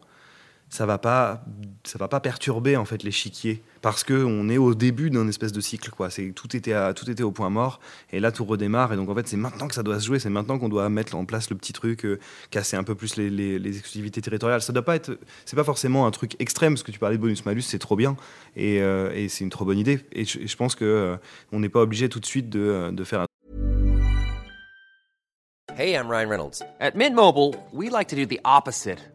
S3: ça va pas ça va pas perturber en fait l'échiquier. Parce que on est au début d'un espèce de cycle quoi. C'est tout était tout était au point mort. Et là tout redémarre. Et donc en fait c'est maintenant que ça doit se jouer. C'est maintenant qu'on doit mettre en place le petit truc euh, casser un peu plus les, exclusivités territoriales. Ça doit pas être c'est pas forcément un truc extrême. Parce que tu parlais de bonus malus c'est trop bien. Et, euh, et c'est une trop bonne idée. Et je, pense que euh, on n'est pas obligé tout de suite de, faire un
S5: Hey I'm Ryan Reynolds. At Mint Mobile we like to do the opposite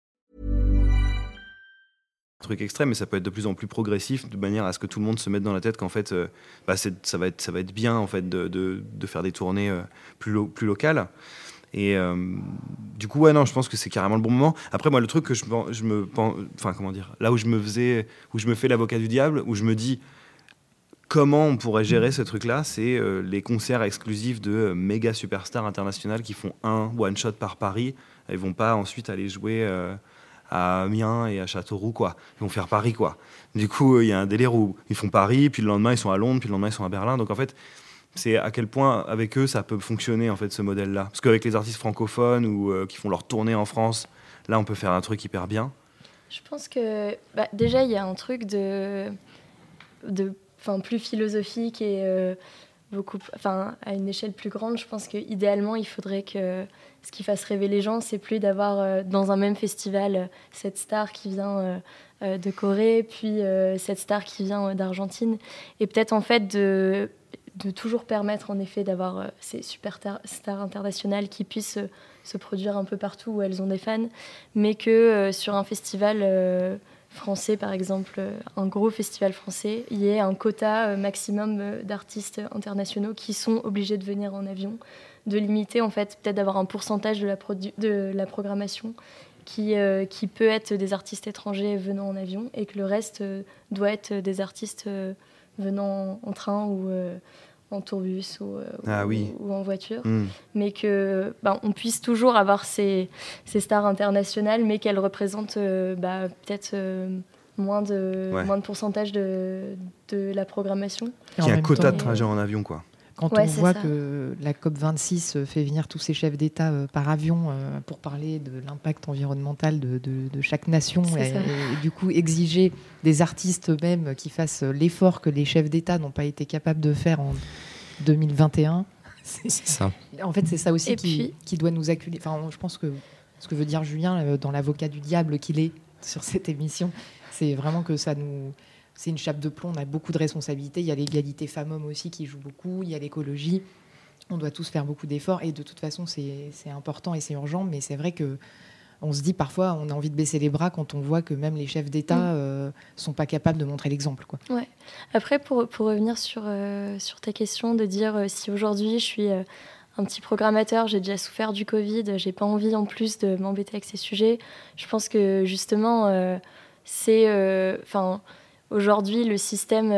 S3: truc extrême, mais ça peut être de plus en plus progressif, de manière à ce que tout le monde se mette dans la tête qu'en fait, euh, bah, ça, va être, ça va être bien en fait, de, de, faire des tournées euh, plus, plus locales. Et euh, du coup, ouais, non, je pense que c'est carrément le bon moment. Après, moi, le truc que je, je me. Enfin, comment dire Là où je me faisais. Où je me fais l'avocat du diable, où je me dis comment on pourrait gérer ce truc-là, c'est les concerts exclusifs de méga superstars internationales qui font un one-shot par Paris. Ils vont pas ensuite aller jouer à Amiens et à Châteauroux, quoi. Ils vont faire Paris, quoi. Du coup, il y a un délire où ils font Paris, puis le lendemain, ils sont à Londres, puis le lendemain, ils sont à Berlin. Donc, en fait, c'est à quel point, avec eux, ça peut fonctionner, en fait, ce modèle-là. Parce qu'avec les artistes francophones ou euh, qui font leur tournée en France, là, on peut faire un truc hyper bien.
S4: Je pense que, bah, déjà, il y a un truc de, de plus philosophique et euh, beaucoup, enfin, à une échelle plus grande. Je pense qu'idéalement, il faudrait que ce qui fasse rêver les gens, c'est plus d'avoir euh, dans un même festival euh, cette star qui vient euh, de Corée, puis cette star qui vient d'Argentine, et peut-être en fait de, de toujours permettre en effet d'avoir ces super stars internationales qui puissent se produire un peu partout où elles ont des fans, mais que sur un festival français, par exemple, un gros festival français, il y ait un quota maximum d'artistes internationaux qui sont obligés de venir en avion de limiter, en fait, peut-être d'avoir un pourcentage de la, de la programmation qui, euh, qui peut être des artistes étrangers venant en avion et que le reste euh, doit être des artistes euh, venant en, train ou en tourbus ou,
S3: ah
S4: ou, en voiture. Hmm. Mais que ben, on puisse toujours avoir ces, ces stars internationales, mais qu'elles représentent bah, peut-être moins de, moins de pourcentage de, de la programmation.
S3: Il y a un quota de trajet en avion, quoi.
S2: Quand on voit que la COP26 euh, fait venir tous ces chefs d'État euh, par avion euh, pour parler de l'impact environnemental de, chaque nation et, du coup exiger des artistes eux-mêmes qui fassent l'effort que les chefs d'État n'ont pas été capables de faire en 2021. *laughs*
S1: C'est ça.
S2: En fait, c'est ça aussi qui, qui, doit nous acculer. Enfin, je pense que ce que veut dire Julien dans l'avocat du diable qu'il est sur cette émission, c'est vraiment que ça nous c'est une chape de plomb, on a beaucoup de responsabilités. Il y a l'égalité femmes-hommes aussi qui joue beaucoup, il y a l'écologie. On doit tous faire beaucoup d'efforts et de toute façon, c'est important et c'est urgent, mais c'est vrai que on se dit parfois, on a envie de baisser les bras quand on voit que même les chefs d'État ne mm. euh, sont pas capables de montrer l'exemple. Quoi.
S4: Ouais. Après, pour, pour revenir sur, euh, sur ta question de dire euh, si aujourd'hui je suis un petit programmateur, j'ai déjà souffert du Covid, j'ai pas envie en plus de m'embêter avec ces sujets, je pense que justement, c'est. Enfin. Aujourd'hui, le système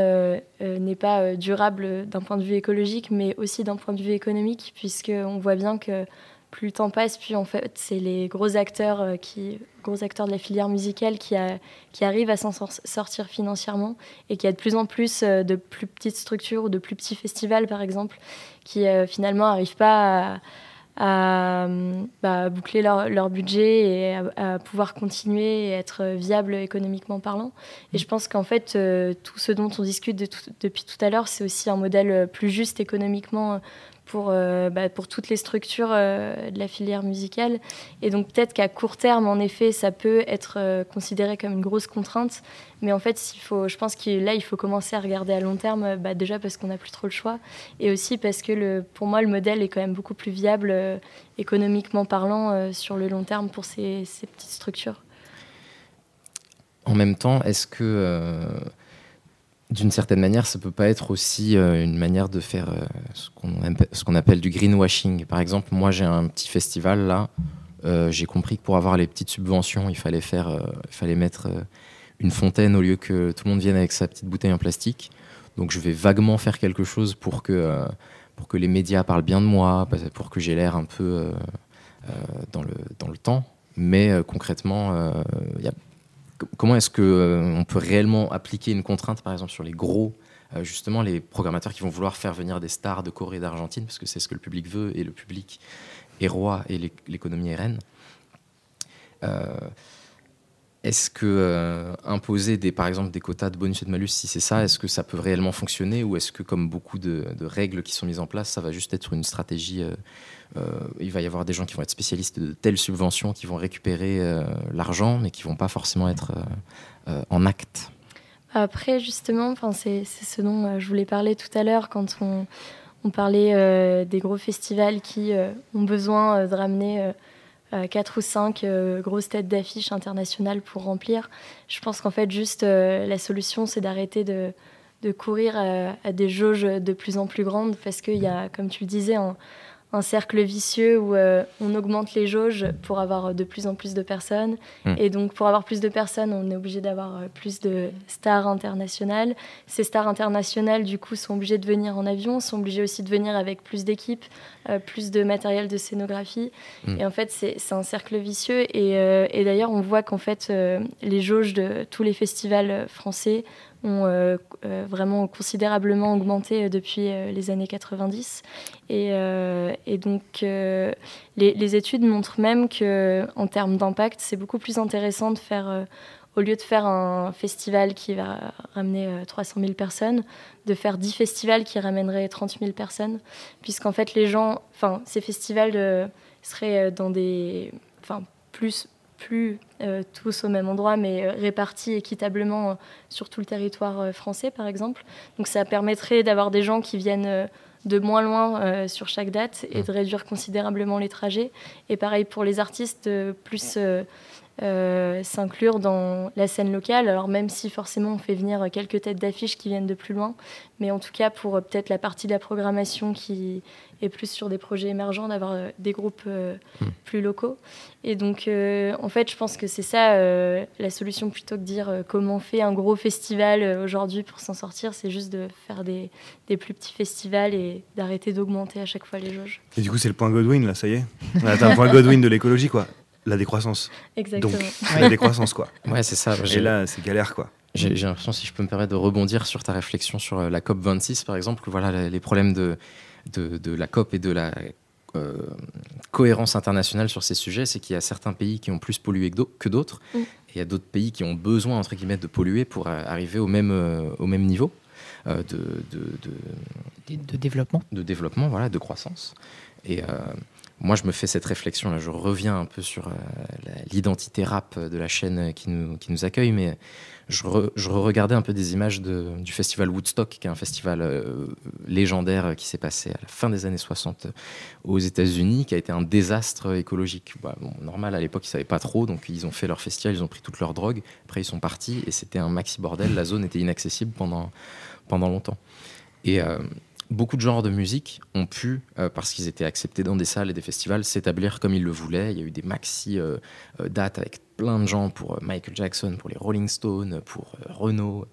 S4: n'est pas durable d'un point de vue écologique, mais aussi d'un point de vue économique, puisqu'on voit bien que plus le temps passe, puis en fait, c'est les gros acteurs, euh, qui, gros acteurs de la filière musicale qui, a, arrivent à s'en sortir financièrement et qui a de plus en plus euh, de plus petites structures ou de plus petits festivals, par exemple, qui euh, finalement n'arrivent pas à, bah, boucler leur, leur, budget et à, pouvoir continuer et être viable économiquement parlant. Et je pense qu'en fait, tout ce dont on discute depuis tout à l'heure, c'est aussi un modèle plus juste économiquement pour, euh, bah, pour toutes les structures euh, de la filière musicale. Et donc peut-être qu'à court terme, en effet, ça peut être euh, considéré comme une grosse contrainte. Mais en fait, il faut, je pense que là, il faut commencer à regarder à long terme, bah, déjà parce qu'on n'a plus trop le choix, et aussi parce que le, pour moi, le modèle est quand même beaucoup plus viable économiquement parlant sur le long terme pour ces, ces, petites structures.
S1: En même temps, est-ce que d'une certaine manière, ça peut pas être aussi euh, une manière de faire euh, ce qu'on appelle du greenwashing. Par exemple, moi j'ai un petit festival là, euh, j'ai compris que pour avoir les petites subventions, il fallait faire, il fallait mettre une fontaine au lieu que tout le monde vienne avec sa petite bouteille en plastique. Donc je vais vaguement faire quelque chose pour que pour que les médias parlent bien de moi, pour que j'ai l'air un peu dans le dans le temps. Mais concrètement, il a comment est-ce qu'on euh, on peut réellement appliquer une contrainte, par exemple, sur les gros, euh, justement, les programmateurs qui vont vouloir faire venir des stars de Corée et d'Argentine, parce que c'est ce que le public veut, et le public est roi et l'économie est reine. Euh, est-ce que imposer des, par exemple des quotas de bonus et de malus, si c'est ça, est-ce que ça peut réellement fonctionner ou est-ce que comme beaucoup de, règles qui sont mises en place, ça va juste être une stratégie il va y avoir des gens qui vont être spécialistes de telles subventions, qui vont récupérer euh, l'argent, mais qui vont pas forcément être euh, en acte.
S4: Après, justement, c'est ce dont je voulais parler tout à l'heure quand on, parlait des gros festivals qui ont besoin de ramener quatre ou cinq grosses têtes d'affiches internationales pour remplir. Je pense qu'en fait, juste la solution, c'est d'arrêter de, courir à, des jauges de plus en plus grandes parce qu'il y a, comme tu le disais, un cercle vicieux où euh, on augmente les jauges pour avoir de plus en plus de personnes. Hmm. Et donc, pour avoir plus de personnes, on est obligé d'avoir euh, plus de stars internationales. Ces stars internationales, du coup, sont obligées de venir en avion, sont obligées aussi de venir avec plus d'équipes, euh, plus de matériel de scénographie. Hmm. Et en fait, c'est un cercle vicieux. Et, et d'ailleurs, on voit qu'en fait, les jauges de tous les festivals français ont euh, euh, vraiment considérablement augmenté euh, depuis les années 90. Et, et donc, les, les, études montrent même qu'en termes d'impact, c'est beaucoup plus intéressant de faire au lieu de faire un festival qui va ramener 300 000 personnes, de faire 10 festivals qui ramèneraient 30 000 personnes, puisqu'en fait les gens, enfin ces festivals seraient dans des, enfin plus plus euh, tous au même endroit, mais euh, répartis équitablement euh, sur tout le territoire français, par exemple. Donc ça permettrait d'avoir des gens qui viennent de moins loin sur chaque date et de réduire considérablement les trajets. Et pareil pour les artistes, plus s'inclure dans la scène locale. Alors même si forcément on fait venir quelques têtes d'affiches qui viennent de plus loin, mais en tout cas pour peut-être la partie de la programmation qui et plus sur des projets émergents, d'avoir euh, des groupes euh, hmm. plus locaux. Et donc, euh, en fait, je pense que c'est ça la solution plutôt que de dire comment on fait un gros festival aujourd'hui pour s'en sortir, c'est juste de faire des, des, plus petits festivals et d'arrêter d'augmenter à chaque fois les jauges.
S3: Et du coup, c'est le point Godwin, là, ça y est *laughs* On a un point Godwin de l'écologie, quoi. La décroissance.
S4: Exactement.
S3: Donc, la décroissance, quoi.
S1: Ouais, c'est ça.
S3: Et là, c'est galère, quoi.
S1: J'ai l'impression, si je peux me permettre de rebondir sur ta réflexion sur la COP 26, par exemple, voilà, les problèmes de de, la COP et de la euh, cohérence internationale sur ces sujets, c'est qu'il y a certains pays qui ont plus pollué que d'autres, mm. et il y a d'autres pays qui ont besoin, entre guillemets, de polluer pour arriver au même, euh, au même niveau. Euh, de,
S2: de, de, développement.
S1: De développement, voilà, de croissance. Et moi, je me fais cette réflexion, là, je reviens un peu sur l'identité rap de la chaîne qui nous, qui nous accueille, mais je, regardais un peu des images du festival Woodstock, qui est un festival euh, légendaire qui s'est passé à la fin des années 60 aux États-Unis, qui a été un désastre écologique. Bah, normal, à l'époque, ils ne savaient pas trop, donc ils ont fait leur festival, ils ont pris toute leur drogue, après ils sont partis, et c'était un maxi bordel, la zone était inaccessible pendant, pendant longtemps. Et euh, beaucoup de genres de musique ont pu, euh, parce qu'ils étaient acceptés dans des salles et des festivals, s'établir comme ils le voulaient. Il y a eu des maxi dates avec plein de gens pour euh, Michael Jackson, pour les Rolling Stones, pour euh, Renault.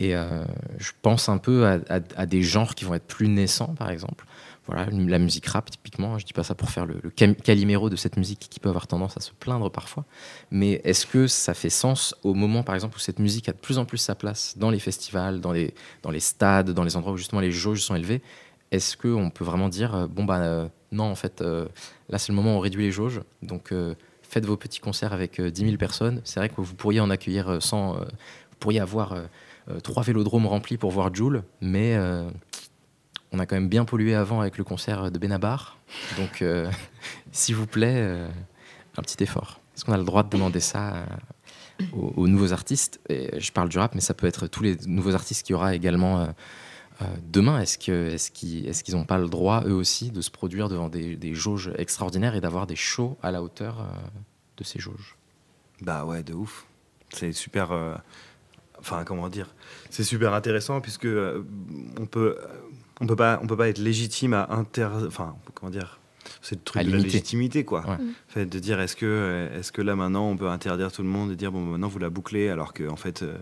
S1: Et euh, je pense un peu à, des genres qui vont être plus naissants, par exemple. Voilà, la musique rap, typiquement. Je dis pas ça pour faire le, caliméro de cette musique qui peut avoir tendance à se plaindre parfois. Mais est-ce que ça fait sens au moment, par exemple, où cette musique a de plus en plus sa place dans les festivals, dans les, stades, dans les endroits où justement les jauges sont élevées? Est-ce qu'on peut vraiment dire, bon, bah non, en fait, là c'est le moment où on réduit les jauges. Donc faites vos petits concerts avec 10 euh, 000 personnes. C'est vrai que vous pourriez en accueillir 100, euh, euh, vous pourriez avoir trois vélodromes remplis pour voir Joule, mais on a quand même bien pollué avant avec le concert de Benabar. Donc, *laughs* s'il vous plaît, un petit effort. Est-ce qu'on a le droit de demander ça aux, nouveaux artistes Je parle du rap, mais ça peut être tous les nouveaux artistes qu'il y aura également demain. Est-ce qu'ils est n'ont pas le droit, eux aussi, de se produire devant des, des jauges extraordinaires et d'avoir des shows à la hauteur de ces jauges?
S3: Bah ouais, de ouf. C'est super. Euh, enfin, comment dire? C'est super intéressant puisque euh, on peut, on peut pas, on peut pas être légitime à inter. Enfin, comment dire c'est le truc de la légitimité, quoi. fait, de dire est-ce que, est-ce que là maintenant on peut interdire tout le monde et dire bon maintenant vous la bouclez alors qu'en en fait, euh,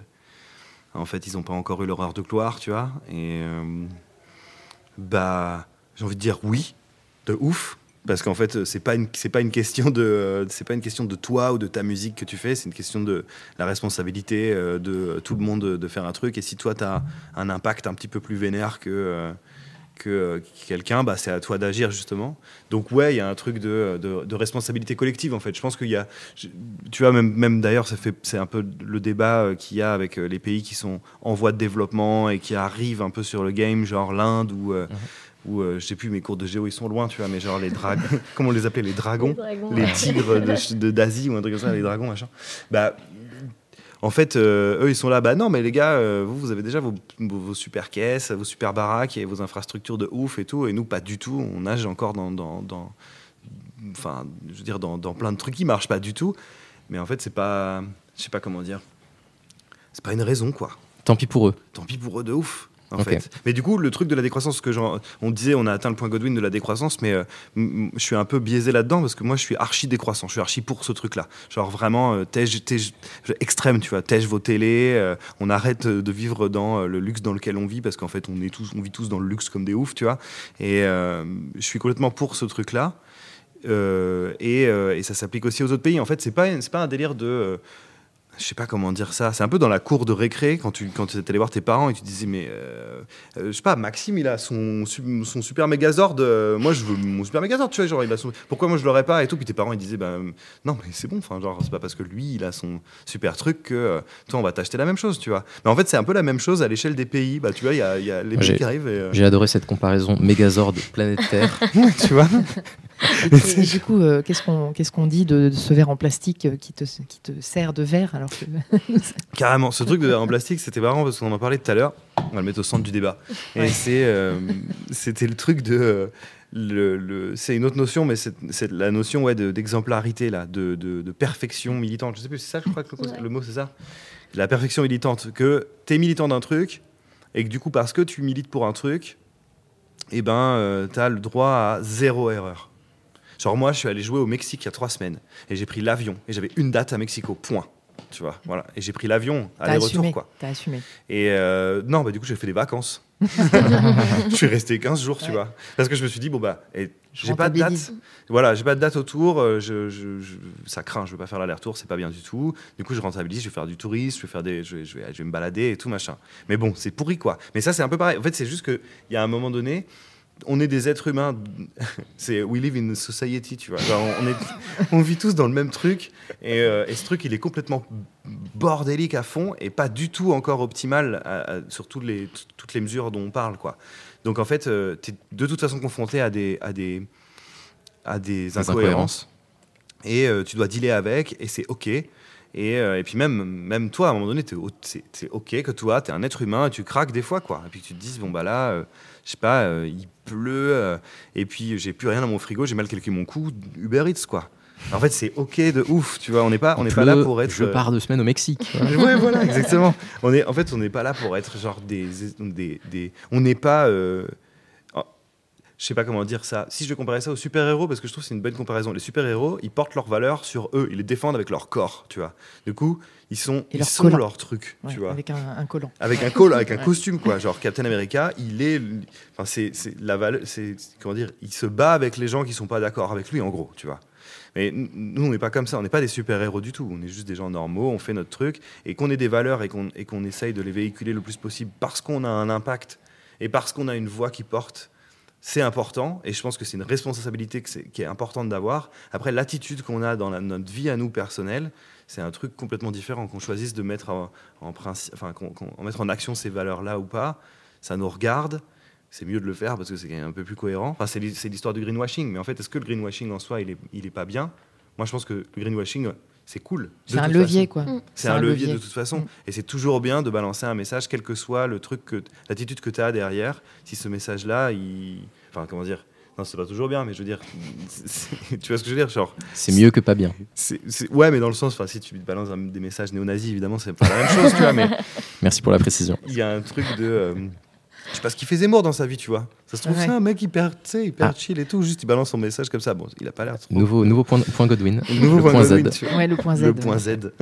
S3: en fait ils n'ont pas encore eu l'horreur de gloire, tu vois. Et bah j'ai envie de dire oui, de ouf parce qu'en fait c'est pas une c'est pas une question de c'est pas une question de toi ou de ta musique que tu fais c'est une question de la responsabilité euh, de tout le monde de faire un truc et si toi tu as un impact un petit peu plus vénère que euh, que quelqu'un, bah, c'est à toi d'agir justement. Donc ouais, il y a un truc de, de, responsabilité collective en fait. Je pense qu'il y a, tu vois, même, même d'ailleurs, c'est un peu le débat euh, qu'il y a avec les pays qui sont en voie de développement et qui arrivent un peu sur le game, genre l'Inde ou mhm ou euh, je sais plus, mes cours de géo ils sont loin, tu vois, mais genre les dragons, *laughs* comment on les appelait, les dragons, les, tigres d'Asie ou un truc comme ça, les dragons, machin. Bah, en fait, euh, eux, ils sont là, bah non, mais les gars, euh, vous, vous avez déjà vos, vos, super caisses, vos super baraques et vos infrastructures de ouf et tout, et nous, pas du tout. On nage encore dans, dans, dans enfin, je veux dire, dans, dans, plein de trucs qui marchent pas du tout. Mais en fait, c'est pas, je sais pas comment dire, c'est pas une raison, quoi.
S1: Tant pis pour eux.
S3: Tant pis pour eux de ouf en fait. Mais du coup, le truc de la décroissance, que on disait, on a atteint le point Godwin de la décroissance, mais euh, je suis un peu biaisé là-dedans parce que moi, je suis archi décroissant, je suis archi pour ce truc-là. Genre vraiment, euh, extrême, tu vois, tège vos télés, euh, on arrête de vivre dans le luxe dans lequel on vit parce qu'en fait, on, est tous, on vit tous dans le luxe comme des oufs, tu vois. Et je suis complètement pour ce truc-là. Et, et, ça s'applique aussi aux autres pays. En fait, c'est pas, pas un délire de je sais pas comment dire ça. C'est un peu dans la cour de récré quand tu quand étais allé voir tes parents et tu disais mais euh, euh, je sais pas Maxime il a son son super Megazord. Euh, moi je veux mon super Megazord. Tu vois genre il a son pourquoi moi je l'aurais pas et tout. Puis tes parents ils disaient bah non mais c'est bon. Enfin genre c'est pas parce que lui il a son super truc que toi on va t'acheter la même chose tu vois. Mais en fait c'est un peu la même chose à l'échelle des pays. Bah tu vois il y a, y a les pays qui arrivent.
S1: J'ai adoré cette comparaison Megazord planète Terre. *laughs*
S3: tu vois.
S2: Et, du coup, euh, qu'est-ce qu'on qu'est-ce qu'on dit de, ce verre en plastique euh, qui te, qui te sert de verre? Alors que... *laughs*
S3: Carrément, ce truc de verre en plastique, c'était marrant parce qu'on en parlait tout à l'heure. On va le mettre au centre du débat. Et c'est euh, c'était le truc de le, le c'est une autre notion, mais c'est la notion ouais, d'exemplarité, là, de, de, perfection militante. Je sais plus, c'est ça, je crois que le, mot, c'est ça? La perfection militante. Que tu es militant d'un truc, et que du coup, parce que tu milites pour un truc, eh ben, tu as le droit à zéro erreur. Genre moi, je suis allé jouer au Mexique il y a trois semaines et j'ai pris l'avion et j'avais une date à Mexico, point. Tu vois, voilà. Et j'ai pris l'avion, aller-retour, quoi.
S2: T'as assumé.
S3: Et euh, non, bah du coup, j'ai fait des vacances. *laughs* je suis resté 15 jours, tu vois. Parce que je me suis dit, bon, bah, j'ai pas de date. Voilà, j'ai pas de date autour. Euh, je, je, ça craint, je veux pas faire l'aller-retour, c'est pas bien du tout. Du coup, je rentabilise, je vais faire du tourisme, je vais, faire des, je, vais, je vais me balader et tout, machin. Mais bon, c'est pourri, quoi. Mais ça, c'est un peu pareil. En fait, c'est juste qu'il y a un moment donné, on est des êtres humains. *laughs* C'est we live in a society, tu vois. on, est, on, vit tous dans le même truc. Euh, et, ce truc, il est complètement bordélique à fond et pas du tout encore optimal sur toutes les, toutes les mesures dont on parle, quoi. Donc en fait, euh, tu es de toute façon confronté à des, à des, a des
S1: Des
S3: incohérences. Et euh, tu dois dealer avec, et c'est OK. Et, euh, et puis même, même toi, à un moment donné, c'est OK que toi, tu es un être humain, et tu craques des fois, quoi. Et puis tu te dises, bon, bah là, euh, je sais pas, euh, il pleut, euh, et puis j'ai plus rien dans mon frigo, j'ai mal calculé mon coût, Uber Eats, quoi. En fait, c'est OK de ouf, tu vois. On n'est pas, on n'est pas là pour être.
S1: Je
S3: euh,
S1: pars deux semaines au Mexique. *laughs*
S3: Ouais, voilà, exactement. On est, en fait, on n'est pas là pour être genre des. des, des- on n'est pas. Je sais pas comment dire ça. Si je comparais ça aux super-héros, parce que je trouve que c'est une bonne comparaison. Les super-héros, ils portent leurs valeurs sur eux. Ils les défendent avec leur corps, tu vois. Du coup, ils sont, ils
S2: leur
S3: sont
S2: collant.
S3: leur truc,
S2: Ouais,
S3: tu vois.
S2: avec un, un collant.
S3: Avec un col, avec un
S2: Ouais.
S3: costume, quoi. Genre Captain America, il est. Enfin, c'est la valeur. C'est. Comment dire Il se bat avec les gens qui sont pas d'accord avec lui, en gros, tu vois. Mais nous, on n'est pas comme ça. On n'est pas des super-héros du tout. On est juste des gens normaux. On fait notre truc. Et qu'on ait des valeurs et qu'on et qu'on essaye de les véhiculer le plus possible parce qu'on a un impact et parce qu'on a une voix qui porte, c'est important. Et je pense que c'est une responsabilité que qui est importante d'avoir. Après, l'attitude qu'on a dans la- notre vie à nous personnelle, c'est un truc complètement différent. Qu'on choisisse de mettre en, en, principe, enfin, qu'on- mettre en action ces valeurs-là ou pas, ça nous regarde. C'est mieux de le faire parce que c'est un peu plus cohérent. Enfin, c'est l'hi- c'est l'histoire du greenwashing. Mais en fait, est-ce que le greenwashing en soi, il est, il est pas bien? Moi, je pense que le greenwashing, c'est cool.
S2: C'est un levier,
S3: façon.
S2: quoi.
S4: Mm.
S3: C'est un, levier, de toute façon.
S2: Mm.
S3: Et c'est toujours bien de balancer un message, quel que soit le truc, l'attitude que tu as derrière. Si ce message-là, il. Enfin, comment dire? Non, c'est pas toujours bien, mais je veux dire. tu vois ce que je veux dire Genre,
S1: C'est mieux que pas bien.
S3: c'est- c'est- Ouais, mais dans le sens, enfin, si tu balances un- des messages néo-nazis, évidemment, c'est pas la même chose, tu vois, mais *laughs*
S1: Merci pour la précision.
S3: il y a un truc de. euh, je sais pas ce qu'il fait Zemmour dans sa vie, tu vois. Ça se trouve,
S2: Ouais.
S3: c'est un mec hyper, tu sais, hyper
S1: Ah.
S3: chill et tout. Juste, il balance son message comme ça. Bon, il a pas l'air trop.
S1: Nouveau, nouveau point, point Godwin. *laughs*
S3: Nouveau
S1: le
S3: point
S1: point
S3: Godwin,
S1: Z.
S2: Ouais, le point Z.
S3: Le
S2: ouais.
S3: point Z.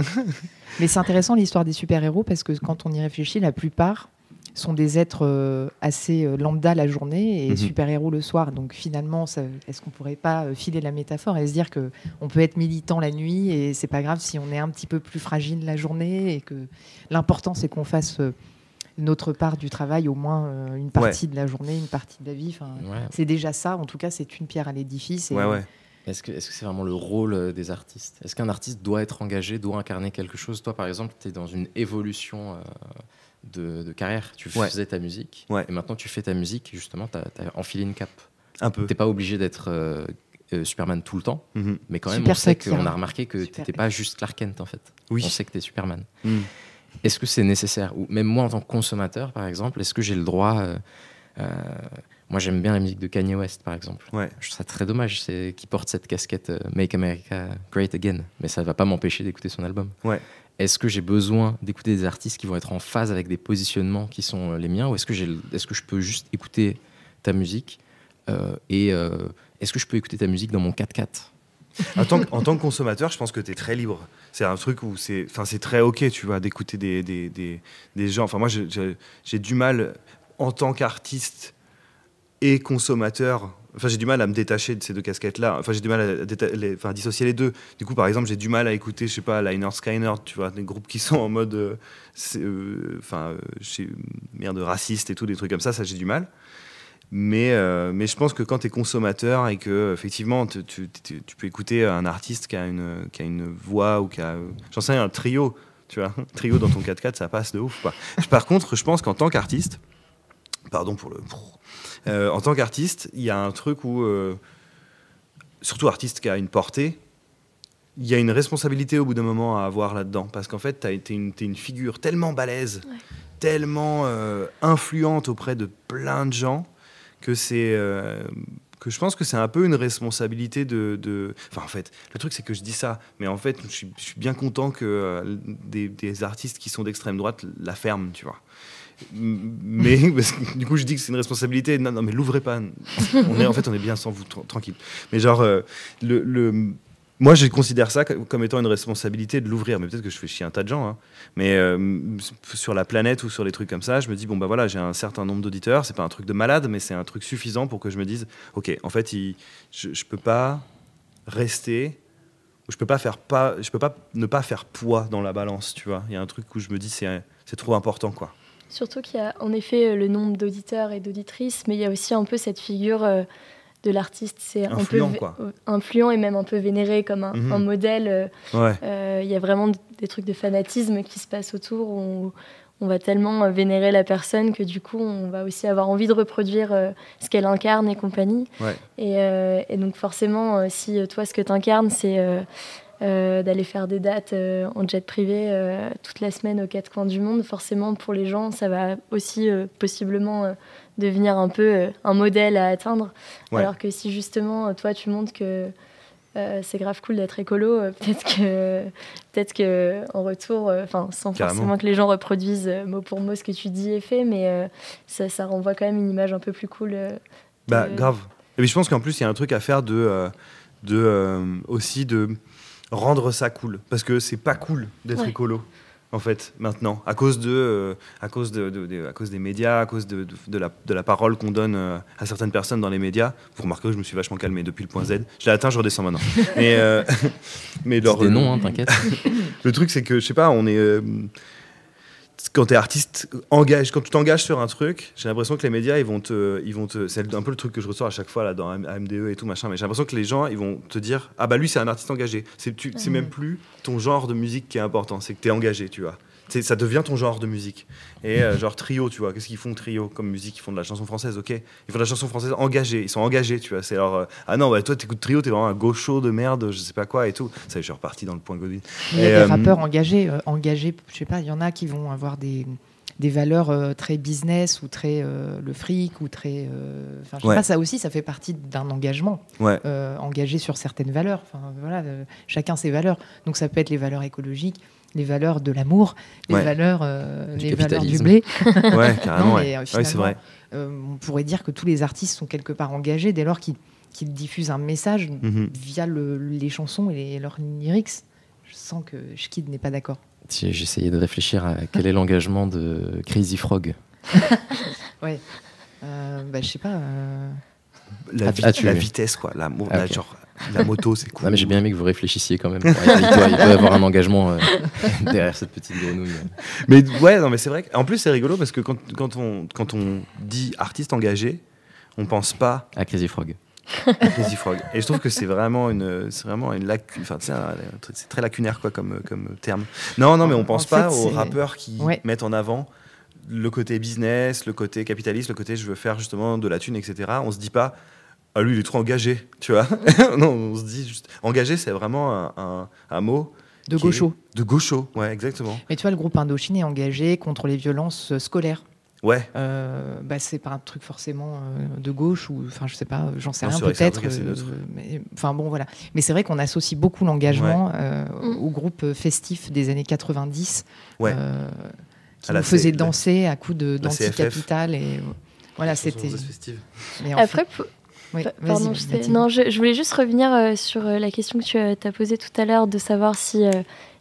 S2: Mais c'est intéressant l'histoire des super-héros parce que quand on y réfléchit, la plupart sont des êtres euh, assez euh, lambda la journée et
S3: Mhm.
S2: super-héros le soir. Donc finalement, est-ce qu'on pourrait pas euh, filer la métaphore et se dire que on peut être militant la nuit et c'est pas grave si on est un petit peu plus fragile la journée et que l'important c'est qu'on fasse euh, notre part du travail au moins euh, une partie de la journée, une partie de la vie.
S1: Ouais.
S2: c'est déjà ça. En tout cas, c'est une pierre à l'édifice. et-
S3: Ouais, ouais.
S1: Est-ce que est-ce que c'est vraiment le rôle des artistes? Est-ce qu'un artiste doit être engagé, doit incarner quelque chose? Toi, par exemple, tu es dans une évolution euh, de, de carrière. Tu
S3: Ouais.
S1: faisais ta musique,
S3: Ouais.
S1: et maintenant tu fais ta musique, et justement, tu as, enfilé une cape.
S3: Un peu.
S1: Tu pas obligé d'être euh, euh, Superman tout le temps,
S3: Mhm.
S1: mais quand même,
S2: Super
S1: on sait qu'on a remarqué que n'étais pas juste Clark Kent, en fait.
S3: Oui.
S1: On sait que tu es Superman.
S3: Mhm.
S1: Est-ce que c'est nécessaire? Ou même moi, en tant que consommateur, par exemple, est-ce que j'ai le droit euh, euh, Moi, j'aime bien la musique de Kanye West, par exemple.
S3: Ouais.
S1: Je trouve ça très dommage qu'il porte cette casquette euh, Make America Great Again, mais ça ne va pas m'empêcher d'écouter son album.
S3: Ouais.
S1: Est-ce que j'ai besoin d'écouter des artistes qui vont être en phase avec des positionnements qui sont euh, les miens, ou est-ce que, je peux juste écouter ta musique euh, et euh, est-ce que je peux écouter ta musique dans mon 4x4 *laughs*
S3: En tant, que, consommateur, je pense que tu es très libre. C'est un truc où c'est très OK, tu vois, d'écouter des, des, des, des gens. Enfin, moi, j'ai du mal, en tant qu'artiste et consommateur, enfin, j'ai du mal à me détacher de ces deux casquettes-là. Enfin, j'ai du mal à, les- dissocier les deux. Du coup, par exemple, j'ai du mal à écouter, je sais pas, Liner Skyner, tu vois, des groupes qui sont en mode, euh, euh, enfin, euh, chez- merde, raciste et tout, des trucs comme ça, ça, j'ai du mal. Mais, euh, mais je pense que quand tu es consommateur et que effectivement tu, peux écouter un artiste qui a une, qui a une voix ou qui a, euh, j'en sais un trio, tu vois, un *laughs* trio dans ton 4x4, ça passe de ouf. Quoi. Par contre, je pense qu'en tant qu'artiste, pardon pour le. Euh, en tant qu'artiste, il y a un truc où, euh, surtout artiste qui a une portée, il y a une responsabilité au bout d'un moment à avoir là-dedans. Parce qu'en fait, tu es une, figure tellement balèze,
S4: Ouais.
S3: tellement euh, influente auprès de plein de gens, que c'est. que je pense que c'est un peu une responsabilité de, de- Enfin, en fait, le truc, c'est que je dis ça, mais en fait, je suis, je suis bien content que euh, des, des artistes qui sont d'extrême droite la ferment, tu vois. Mais *laughs* du coup, je dis que c'est une responsabilité. Non, non, mais l'ouvrez pas. On est, en fait, on est bien sans vous, tra- tranquille. Mais genre, euh, le, moi, je considère ça co- comme étant une responsabilité de l'ouvrir. Mais peut-être que je fais chier un tas de gens. hein. Mais euh, sur la planète ou sur les trucs comme ça, je me dis bon bah voilà, j'ai un certain nombre d'auditeurs. C'est pas un truc de malade, mais c'est un truc suffisant pour que je me dise ok, en fait, je, je peux pas rester. Je peux pas faire pas, je peux pas ne pas faire poids dans la balance, tu vois. Il y a un truc où je me dis c'est c'est trop important quoi.
S4: Surtout qu'il y a en effet euh, le nombre d'auditeurs et d'auditrices, mais il y a aussi un peu cette figure euh, de l'artiste. C'est un peu
S3: quoi.
S4: euh, influent et même un peu vénéré comme un,
S3: Mhm.
S4: un modèle.
S3: Ouais.
S4: euh, Il y a vraiment des trucs de fanatisme qui se passent autour. où on va tellement vénérer la personne que du coup, on va aussi avoir envie de reproduire ce qu'elle incarne et compagnie. Et, et, donc forcément, si toi, ce que tu incarnes, c'est d'aller faire des dates euh, en jet privé euh, toute la semaine aux quatre coins du monde. Forcément, pour les gens, ça va aussi possiblement devenir un peu un modèle à atteindre. Alors que si justement, toi, tu montres que c'est grave cool d'être écolo, peut-être que, peut-être que en retour, enfin, sans forcément que les gens reproduisent mot pour mot ce que tu dis et fais, mais ça, ça, renvoie quand même une image un peu plus cool.
S3: Bah, grave. Et puis je pense qu'en plus, il y a un truc à faire de, de aussi de rendre ça cool. Parce que c'est pas cool d'être écolo en fait, maintenant, à cause, de, euh, à cause, de, à cause des médias, à cause de, de la, la, parole qu'on donne euh, à certaines personnes dans les médias. Vous remarquez que je me suis vachement calmé depuis le point Z. Je l'ai atteint, je redescends maintenant. mais, euh, *laughs*
S1: mais non, hein, t'inquiète. *laughs*
S3: le truc, c'est que, je sais pas, on est quand tu es artiste, engage, quand tu t'engages sur un truc, j'ai l'impression que les médias, ils vont te. Ils vont te c'est un peu le truc que je ressors à chaque fois là, dans AMDE et tout, machin, mais j'ai l'impression que les gens, ils vont te dire Ah bah lui, c'est un artiste engagé. C'est, c'est même plus ton genre de musique qui est important, c'est que tu es engagé, tu vois ça devient ton genre de musique. Et euh, genre trio, tu vois, qu'est-ce qu'ils font trio comme musique? Ils font de la chanson française, ok. Ils font de la chanson française engagée, ils sont engagés, tu vois. C'est alors euh, ah non, bah, toi t'écoutes trio, t'es vraiment un gaucho de merde, je sais pas quoi et tout. Ça, je suis reparti dans le point Godwin.
S2: Il y a des euh, rappeurs engagés, engagés, je sais pas, il y en a qui vont avoir des des valeurs très business ou très le fric ou très enfin je sais pas ça aussi ça fait partie d'un engagement
S3: ouais.
S2: engagé sur certaines valeurs enfin voilà chacun ses valeurs donc ça peut être les valeurs écologiques les valeurs de l'amour, les valeurs, euh, du les valeurs du blé. *laughs*
S3: ouais, *laughs* carrément. Euh, c'est vrai.
S2: Euh, on pourrait dire que tous les artistes sont quelque part engagés dès lors qu'ils diffusent un message mhm. via les chansons et leurs lyrics. Je sens que Schkid n'est pas d'accord.
S1: J'essayais de réfléchir à quel est *laughs* l'engagement de Crazy Frog.
S2: ouais. bah, je sais pas.
S3: La, la, vitesse, quoi. La, ah, genre, la moto, c'est cool.
S1: mais j'ai bien aimé que vous réfléchissiez quand même. il, doit, y avoir un engagement euh, *laughs* derrière cette petite grenouille.
S3: Mais ouais, non, mais c'est vrai. En plus, c'est rigolo parce que quand, quand, on, quand on dit artiste engagé, on pense pas
S1: à Crazy Frog.
S3: Crazy Frog. Et je trouve que c'est vraiment une, c'est vraiment une lacune. Enfin, c'est très lacunaire quoi comme, comme terme. Non, non, mais on pense pas aux rappeurs qui mettent en avant le côté business, le côté capitaliste, le côté je veux faire justement de la thune, etc. On se dit pas ah lui il est trop engagé, tu vois. *laughs* non, on se dit juste engagé, c'est vraiment un, un, mot
S2: de gaucho.
S3: De gaucho, ouais, exactement.
S2: Mais tu vois, le groupe Indochine est engagé contre les violences euh, scolaires.
S3: Ouais.
S2: Euh, bah, c'est pas un truc forcément euh, de gauche ou enfin je sais pas, j'en sais rien peut-être. Enfin bon voilà. Mais c'est vrai qu'on associe beaucoup l'engagement mm. au groupe festif des années 90.
S3: Ouais.
S2: qui nous faisait danser à coups de d'anti-capital et voilà c'était.
S4: Après, Pardon, je non, je, voulais juste revenir euh, sur euh, la question que tu as, as posée tout à l'heure de savoir si euh,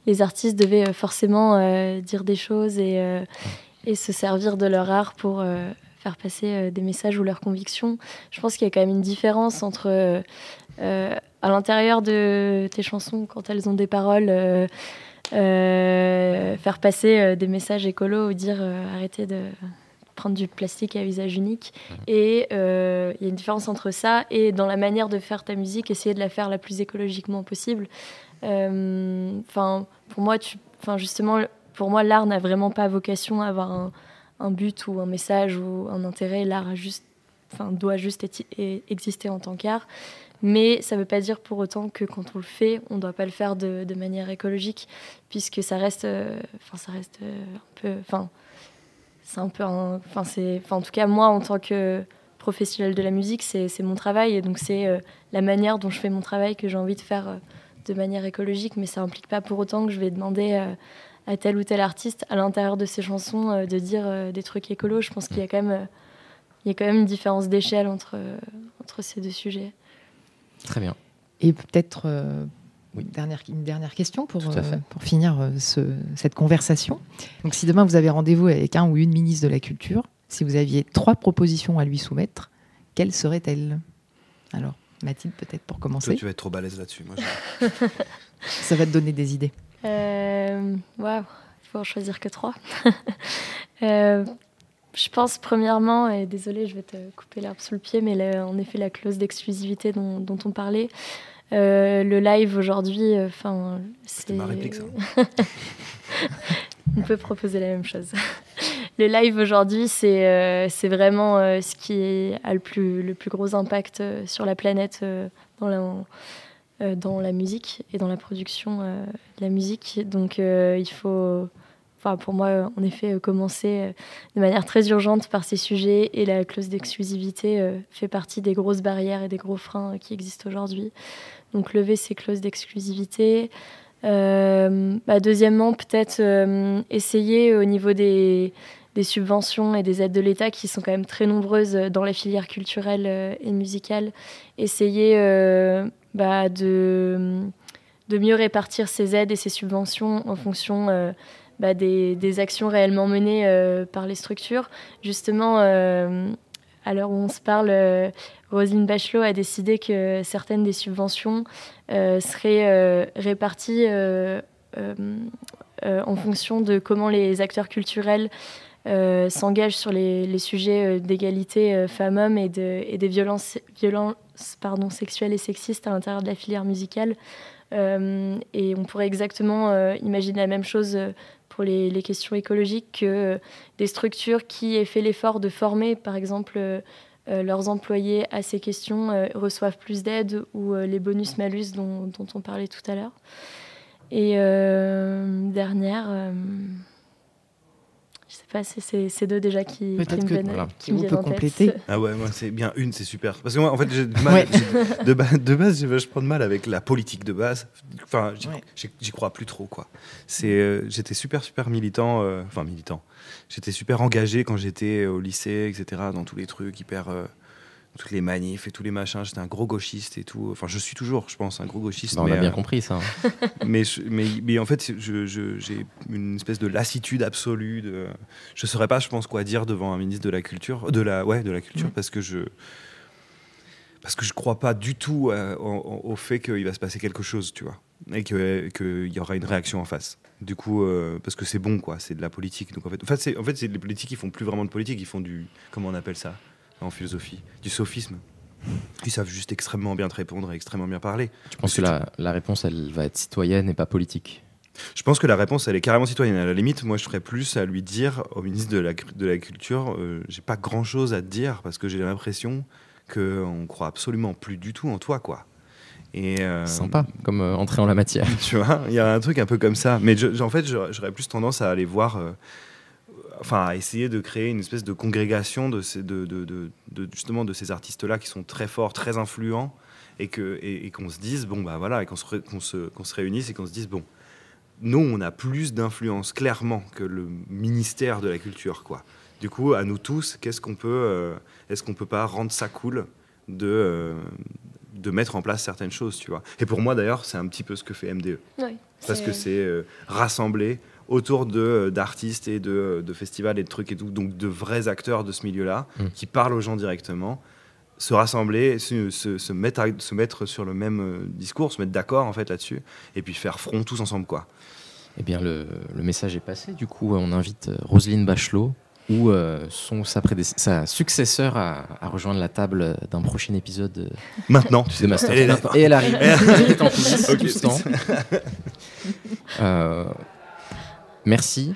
S4: les artistes devaient forcément dire des choses et, et, se servir de leur art pour faire passer des messages ou leurs convictions. Je pense qu'il y a quand même une différence entre à l'intérieur de tes chansons, quand elles ont des paroles, faire passer des messages écolos ou dire arrêtez de prendre du plastique à usage unique. Et euh, il y a une différence entre ça et dans la manière de faire ta musique, essayer de la faire la plus écologiquement possible. Euh, enfin, pour moi, tu, justement, pour moi, l'art n'a vraiment pas vocation à avoir un, un, but ou un message ou un intérêt. L'art juste, enfin, doit juste exister en tant qu'art. Mais ça ne veut pas dire pour autant que quand on le fait, on ne doit pas le faire de, de, manière écologique, puisque ça reste, euh, enfin, ça reste un peu, enfin, c'est un peu enfin c'est en tout cas moi en tant que professionnel de la musique c'est mon travail. Et donc c'est euh, la manière dont je fais mon travail que j'ai envie de faire euh, de manière écologique. Mais ça implique pas pour autant que je vais demander euh, à tel ou tel artiste à l'intérieur de ses chansons de dire des trucs écolos. Je pense qu'il y a quand même il y a quand même une différence d'échelle entre entre ces deux sujets.
S1: Très bien.
S2: Et peut-être une dernière, une dernière question pour, euh, pour finir euh, cette conversation. Donc, si demain vous avez rendez-vous avec un ou une ministre de la Culture, si vous aviez trois propositions à lui soumettre, quelles seraient-elles? Alors, Mathilde, peut-être pour commencer. Toi,
S3: tu vas être trop balèze là-dessus. *laughs*
S2: Ça va te donner des idées.
S4: Euh, waouh, il faut en choisir que trois. *laughs* je pense premièrement, et désolé, je vais te couper l'herbe sous le pied, mais en effet, la clause d'exclusivité dont, dont, on parlait. Euh, le live aujourd'hui, enfin,
S3: c'est ma réplique. Ça. *laughs*
S4: on peut proposer la même chose. le live aujourd'hui, c'est euh, c'est vraiment euh, ce qui a le plus, le plus gros impact euh, sur la planète euh, dans, la, euh, dans la musique et dans la production euh, de la musique. Donc euh, il faut, pour moi, euh, en effet, euh, commencer euh, de manière très urgente par ces sujets et la clause d'exclusivité fait partie des grosses barrières et des gros freins qui existent aujourd'hui. Donc lever ces clauses d'exclusivité. Bah, deuxièmement, peut-être essayer au niveau des, subventions et des aides de l'État qui sont quand même très nombreuses dans la filière culturelle euh, et musicale, essayer bah, de, mieux répartir ces aides et ces subventions en fonction bah, des, actions réellement menées euh, par les structures. Justement, euh, à l'heure où on se parle, euh, Roselyne Bachelot a décidé que certaines des subventions euh, seraient réparties en fonction de comment les acteurs culturels s'engagent sur les, sujets d'égalité femmes-hommes et, de, et des violences, sexuelles et sexistes à l'intérieur de la filière musicale. Et on pourrait exactement imaginer la même chose pour les, questions écologiques que euh, des structures qui aient fait l'effort de former, par exemple, euh, euh, leurs employés à ces questions reçoivent plus d'aide ou les bonus-malus dont, dont on parlait tout à l'heure. Et dernière, je sais pas, c'est ces deux déjà qui, qui
S2: Peut-être
S4: me
S2: que
S4: viennent,
S1: voilà,
S4: qui me
S2: peut
S4: tête.
S2: compléter?
S3: Ah ouais, moi c'est bien une, c'est super. Parce que moi, en fait, j'ai du mal- j'ai- de, ba- de base, j'ai vachement de mal avec la politique de base. Enfin, j'y
S2: Ouais.
S3: j'y- j'y crois plus trop, quoi. C'est, euh, j'étais super, super militant, euh, enfin militant. J'étais super engagé quand j'étais au lycée, etc., dans tous les trucs, hyper, euh, toutes les manifs et tous les machins. J'étais un gros gauchiste et tout. Enfin, je suis toujours, je pense, un gros gauchiste.
S1: Bah, on
S3: mais,
S1: a bien
S3: euh,
S1: compris ça. hein. *laughs*
S3: mais, je- mais, mais en fait, je- je- j'ai une espèce de lassitude absolue. De, je ne saurais pas, je pense, quoi dire devant un ministre de la culture, de la, ouais, de la culture, parce que je parce que je crois pas du tout euh, au, au fait qu'il va se passer quelque chose, tu vois, et que- qu'il y aura une réaction en face. Du coup, euh, parce que c'est bon, quoi, c'est de la politique. Donc en fait, en fait, c'est en fait, c'est les politiques qui font plus vraiment de politique, ils font du, comment on appelle ça? En philosophie, du sophisme. Ils savent juste extrêmement bien te répondre et extrêmement bien parler.
S1: Je pense que la, la réponse, elle va être citoyenne et pas politique?
S3: Je pense que la réponse, elle est carrément citoyenne. À la limite, moi, je ferais plus à lui dire au ministre de la, de la Culture, euh, j'ai pas grand-chose à te dire parce que j'ai l'impression qu'on croit absolument plus du tout en toi, quoi. Et euh,
S1: Sympa, comme euh, entrer en la matière. *laughs*
S3: Tu vois, il y a un truc un peu comme ça. Mais je- en fait, j'aurais j'aurais plus tendance à aller voir, euh, enfin, à essayer de créer une espèce de congrégation de, ces, de, de- de- de- justement de ces artistes-là qui sont très forts, très influents, et que et, et qu'on se dise bon bah voilà, et qu'on se, ré- qu'on se, qu'on se réunisse et qu'on se dise bon, nous on a plus d'influence clairement que le ministère de la culture, quoi. Du coup, à nous tous, qu'est-ce qu'on peut, euh, est-ce qu'on peut pas rendre ça cool de euh, de mettre en place certaines choses, tu vois? Et pour moi d'ailleurs, c'est un petit peu ce que fait MDE parce que c'est euh, rassemblé autour de d'artistes et de, de festivals et de trucs et tout, donc de vrais acteurs de ce milieu-là
S1: Mm.
S3: qui parlent aux gens directement, se rassembler, se, se- se mettre, à- se mettre sur le même euh, discours, se mettre d'accord en fait là-dessus, et puis faire front tous ensemble quoi.
S1: Eh bien, le, le message est passé. Du coup, on invite euh, Roselyne Bachelot ou euh, son, sa, sa successeur à, à rejoindre la table d'un prochain épisode
S3: Maintenant,
S1: de Master.
S3: Elle est là.
S1: Et elle arrive. Elle est en coulisses
S3: Ok.
S1: tout ce temps. Euh, *laughs* merci.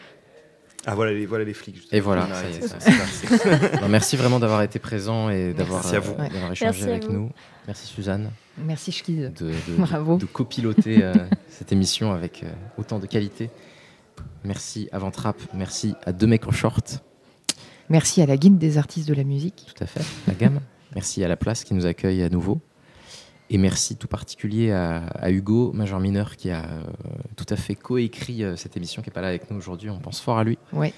S3: ah voilà les voilà les flics.
S1: Et voilà,
S3: On
S1: ça y
S3: arrête.
S1: est, ça, c'est parti. *laughs* Non, merci vraiment d'avoir été présent et d'avoir
S3: Merci à vous.
S1: euh, d'avoir échangé
S4: Merci à
S1: avec
S4: vous.
S1: nous. Merci Suzanne
S2: Merci Schkid.
S1: de, de-
S2: Bravo.
S1: de copiloter euh, *laughs* cette émission avec euh, autant de qualité. Merci à Ventrap, merci à Deux mecs en short,
S2: Merci à la guide des artistes de la musique.
S1: tout à fait, la gamme. Merci à la place qui nous accueille à nouveau. Et merci tout particulier à, à Hugo, major mineur, qui a euh, tout à fait coécrit euh, cette émission, qui n'est pas là avec nous aujourd'hui. On pense fort à lui.
S2: Ouais,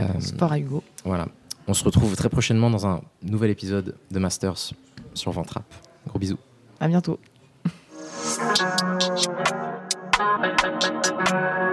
S1: Euh,
S2: sport à Hugo.
S1: Voilà. On se retrouve très prochainement dans un nouvel épisode de Masters sur Ventrap. Gros bisous.
S2: À bientôt. *laughs*